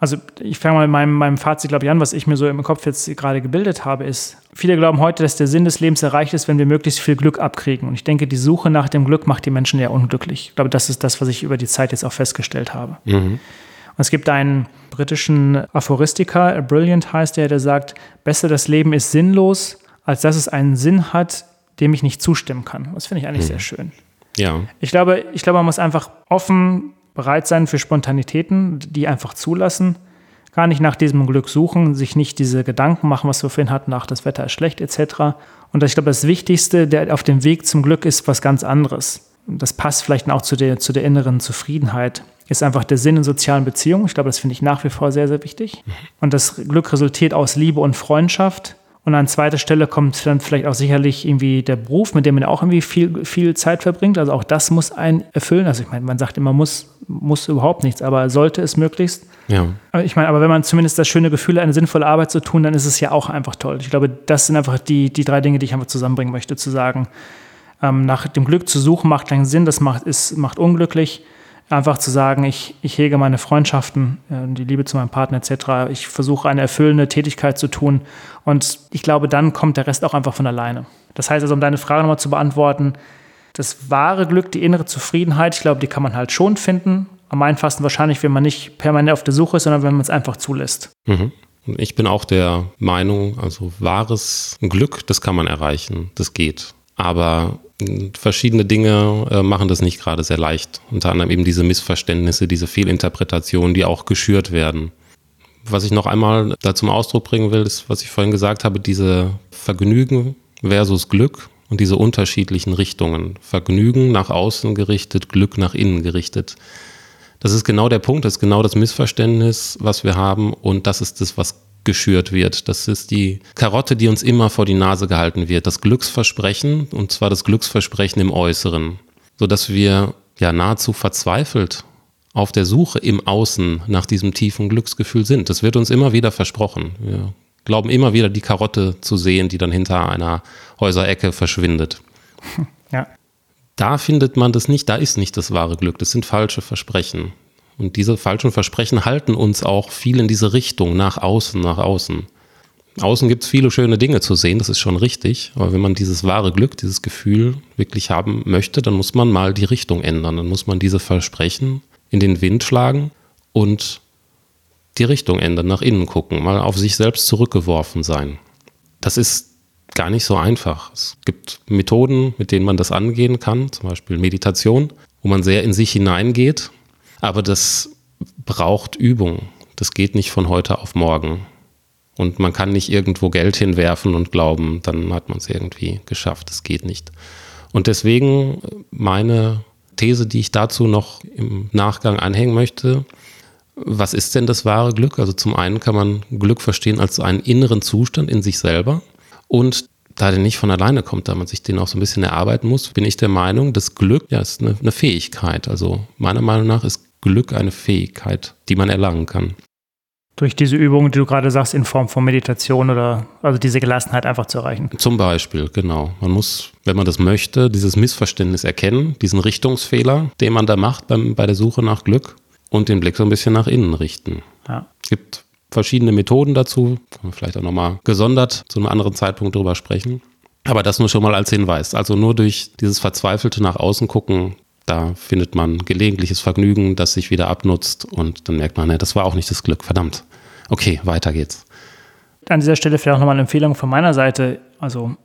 Also ich fange mal mit meinem, meinem Fazit, glaube ich, an, was ich mir so im Kopf jetzt gerade gebildet habe, ist, viele glauben heute, dass der Sinn des Lebens erreicht ist, wenn wir möglichst viel Glück abkriegen. Und ich denke, die Suche nach dem Glück macht die Menschen eher unglücklich. Ich glaube, das ist das, was ich über die Zeit jetzt auch festgestellt habe. Mhm. Und es gibt einen britischen Aphoristiker, Brilliant heißt der, der sagt, besser das Leben ist sinnlos, als dass es einen Sinn hat, dem ich nicht zustimmen kann. Das finde ich eigentlich mhm. sehr schön. Ja. Ich glaube, ich glaube, man muss einfach offen bereit sein für Spontanitäten, die einfach zulassen, gar nicht nach diesem Glück suchen, sich nicht diese Gedanken machen, was wir vorhin hatten, nach das Wetter ist schlecht etc. Und ich glaube, das Wichtigste der auf dem Weg zum Glück ist was ganz anderes. Das passt vielleicht auch zu der, zu der inneren Zufriedenheit. ist einfach der Sinn in sozialen Beziehungen. Ich glaube, das finde ich nach wie vor sehr, sehr wichtig. Und das Glück resultiert aus Liebe und Freundschaft. Und an zweiter Stelle kommt dann vielleicht auch sicherlich irgendwie der Beruf, mit dem man auch irgendwie viel, viel Zeit verbringt. Also auch das muss einen erfüllen. Also ich meine, man sagt immer, muss, muss überhaupt nichts, aber sollte es möglichst. Ja. Ich meine, aber wenn man zumindest das schöne Gefühl hat, eine sinnvolle Arbeit zu tun, dann ist es ja auch einfach toll. Ich glaube, das sind einfach die, die drei Dinge, die ich einfach zusammenbringen möchte, zu sagen, ähm, nach dem Glück zu suchen macht keinen Sinn, das macht, ist, macht unglücklich einfach zu sagen, ich, ich hege meine Freundschaften, äh, die Liebe zu meinem Partner etc. Ich versuche eine erfüllende Tätigkeit zu tun und ich glaube, dann kommt der Rest auch einfach von alleine. Das heißt also, um deine Frage nochmal zu beantworten, das wahre Glück, die innere Zufriedenheit, ich glaube, die kann man halt schon finden. Am einfachsten wahrscheinlich, wenn man nicht permanent auf der Suche ist, sondern wenn man es einfach zulässt. Mhm. Ich bin auch der Meinung, also wahres Glück, das kann man erreichen, das geht. Aber verschiedene Dinge äh, machen das nicht gerade sehr leicht. Unter anderem eben diese Missverständnisse, diese Fehlinterpretationen, die auch geschürt werden. Was ich noch einmal da zum Ausdruck bringen will, ist, was ich vorhin gesagt habe, diese Vergnügen versus Glück und diese unterschiedlichen Richtungen. Vergnügen nach außen gerichtet, Glück nach innen gerichtet. Das ist genau der Punkt, das ist genau das Missverständnis, was wir haben und das ist das, was geschürt wird. Das ist die Karotte, die uns immer vor die Nase gehalten wird. Das Glücksversprechen, und zwar das Glücksversprechen im Äußeren, sodass wir ja nahezu verzweifelt auf der Suche im Außen nach diesem tiefen Glücksgefühl sind. Das wird uns immer wieder versprochen. Wir glauben immer wieder die Karotte zu sehen, die dann hinter einer Häuserecke verschwindet. Ja. Da findet man das nicht, da ist nicht das wahre Glück, das sind falsche Versprechen. Und diese falschen Versprechen halten uns auch viel in diese Richtung, nach außen, nach außen. Außen gibt es viele schöne Dinge zu sehen, das ist schon richtig. Aber wenn man dieses wahre Glück, dieses Gefühl wirklich haben möchte, dann muss man mal die Richtung ändern. Dann muss man diese Versprechen in den Wind schlagen und die Richtung ändern, nach innen gucken, mal auf sich selbst zurückgeworfen sein. Das ist gar nicht so einfach. Es gibt Methoden, mit denen man das angehen kann, zum Beispiel Meditation, wo man sehr in sich hineingeht aber das braucht Übung. Das geht nicht von heute auf morgen. Und man kann nicht irgendwo Geld hinwerfen und glauben, dann hat man es irgendwie geschafft. Das geht nicht. Und deswegen meine These, die ich dazu noch im Nachgang anhängen möchte, was ist denn das wahre Glück? Also zum einen kann man Glück verstehen als einen inneren Zustand in sich selber. Und da der nicht von alleine kommt, da man sich den auch so ein bisschen erarbeiten muss, bin ich der Meinung, das Glück ja, ist eine, eine Fähigkeit. Also meiner Meinung nach ist Glück eine Fähigkeit, die man erlangen kann. Durch diese Übung, die du gerade sagst, in Form von Meditation oder also diese Gelassenheit einfach zu erreichen. Zum Beispiel, genau. Man muss, wenn man das möchte, dieses Missverständnis erkennen, diesen Richtungsfehler, den man da macht beim, bei der Suche nach Glück und den Blick so ein bisschen nach innen richten. Ja. Es gibt verschiedene Methoden dazu, kann man vielleicht auch nochmal gesondert zu einem anderen Zeitpunkt drüber sprechen. Aber das nur schon mal als Hinweis. Also nur durch dieses verzweifelte nach außen gucken da findet man gelegentliches Vergnügen, das sich wieder abnutzt und dann merkt man, ne, das war auch nicht das Glück, verdammt. Okay, weiter geht's. An dieser Stelle vielleicht auch nochmal eine Empfehlung von meiner Seite. Also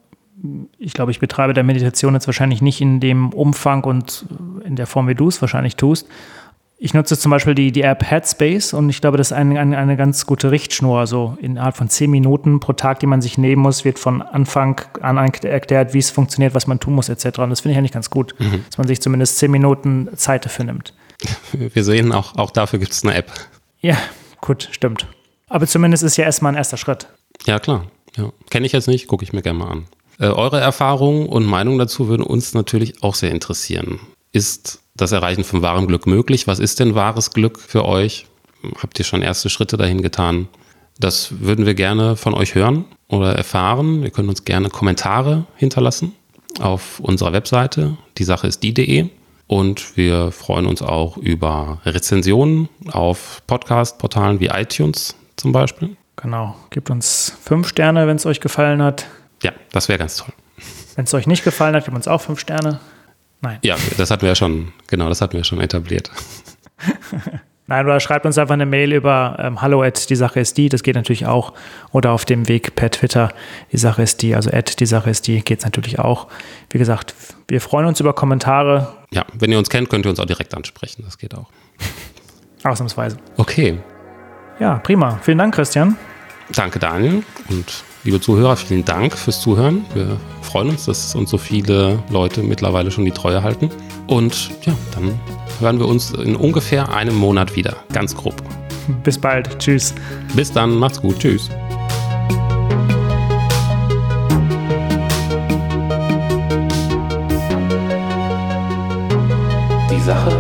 ich glaube, ich betreibe der Meditation jetzt wahrscheinlich nicht in dem Umfang und in der Form, wie du es wahrscheinlich tust. Ich nutze zum Beispiel die, die App Headspace und ich glaube, das ist eine, eine, eine ganz gute Richtschnur. Also innerhalb von zehn Minuten pro Tag, die man sich nehmen muss, wird von Anfang an erklärt, wie es funktioniert, was man tun muss, etc. Und das finde ich eigentlich ganz gut, mhm. dass man sich zumindest zehn Minuten Zeit dafür nimmt. Wir sehen, auch, auch dafür gibt es eine App. Ja, gut, stimmt. Aber zumindest ist ja erstmal ein erster Schritt. Ja, klar. Ja. Kenne ich jetzt nicht, gucke ich mir gerne mal an. Äh, eure Erfahrungen und Meinungen dazu würden uns natürlich auch sehr interessieren. Ist das Erreichen von wahrem Glück möglich? Was ist denn wahres Glück für euch? Habt ihr schon erste Schritte dahin getan? Das würden wir gerne von euch hören oder erfahren. Ihr könnt uns gerne Kommentare hinterlassen auf unserer Webseite. Die Sache ist die.de. Und wir freuen uns auch über Rezensionen auf Podcast-Portalen wie iTunes zum Beispiel. Genau. Gebt uns fünf Sterne, wenn es euch gefallen hat. Ja, das wäre ganz toll. Wenn es euch nicht gefallen hat, gebt uns auch fünf Sterne. Nein. Ja, das hatten wir ja schon, genau, das hatten wir schon etabliert. Nein, oder schreibt uns einfach eine Mail über ähm, hallo at die Sache ist die, das geht natürlich auch. Oder auf dem Weg per Twitter, die Sache ist die, also at die Sache ist die, geht es natürlich auch. Wie gesagt, wir freuen uns über Kommentare. Ja, wenn ihr uns kennt, könnt ihr uns auch direkt ansprechen, das geht auch. Ausnahmsweise. Okay. Ja, prima. Vielen Dank, Christian. Danke, Daniel. Und Liebe Zuhörer, vielen Dank fürs Zuhören. Wir freuen uns, dass uns so viele Leute mittlerweile schon die Treue halten. Und ja, dann hören wir uns in ungefähr einem Monat wieder, ganz grob. Bis bald, tschüss. Bis dann, macht's gut, tschüss. Die Sache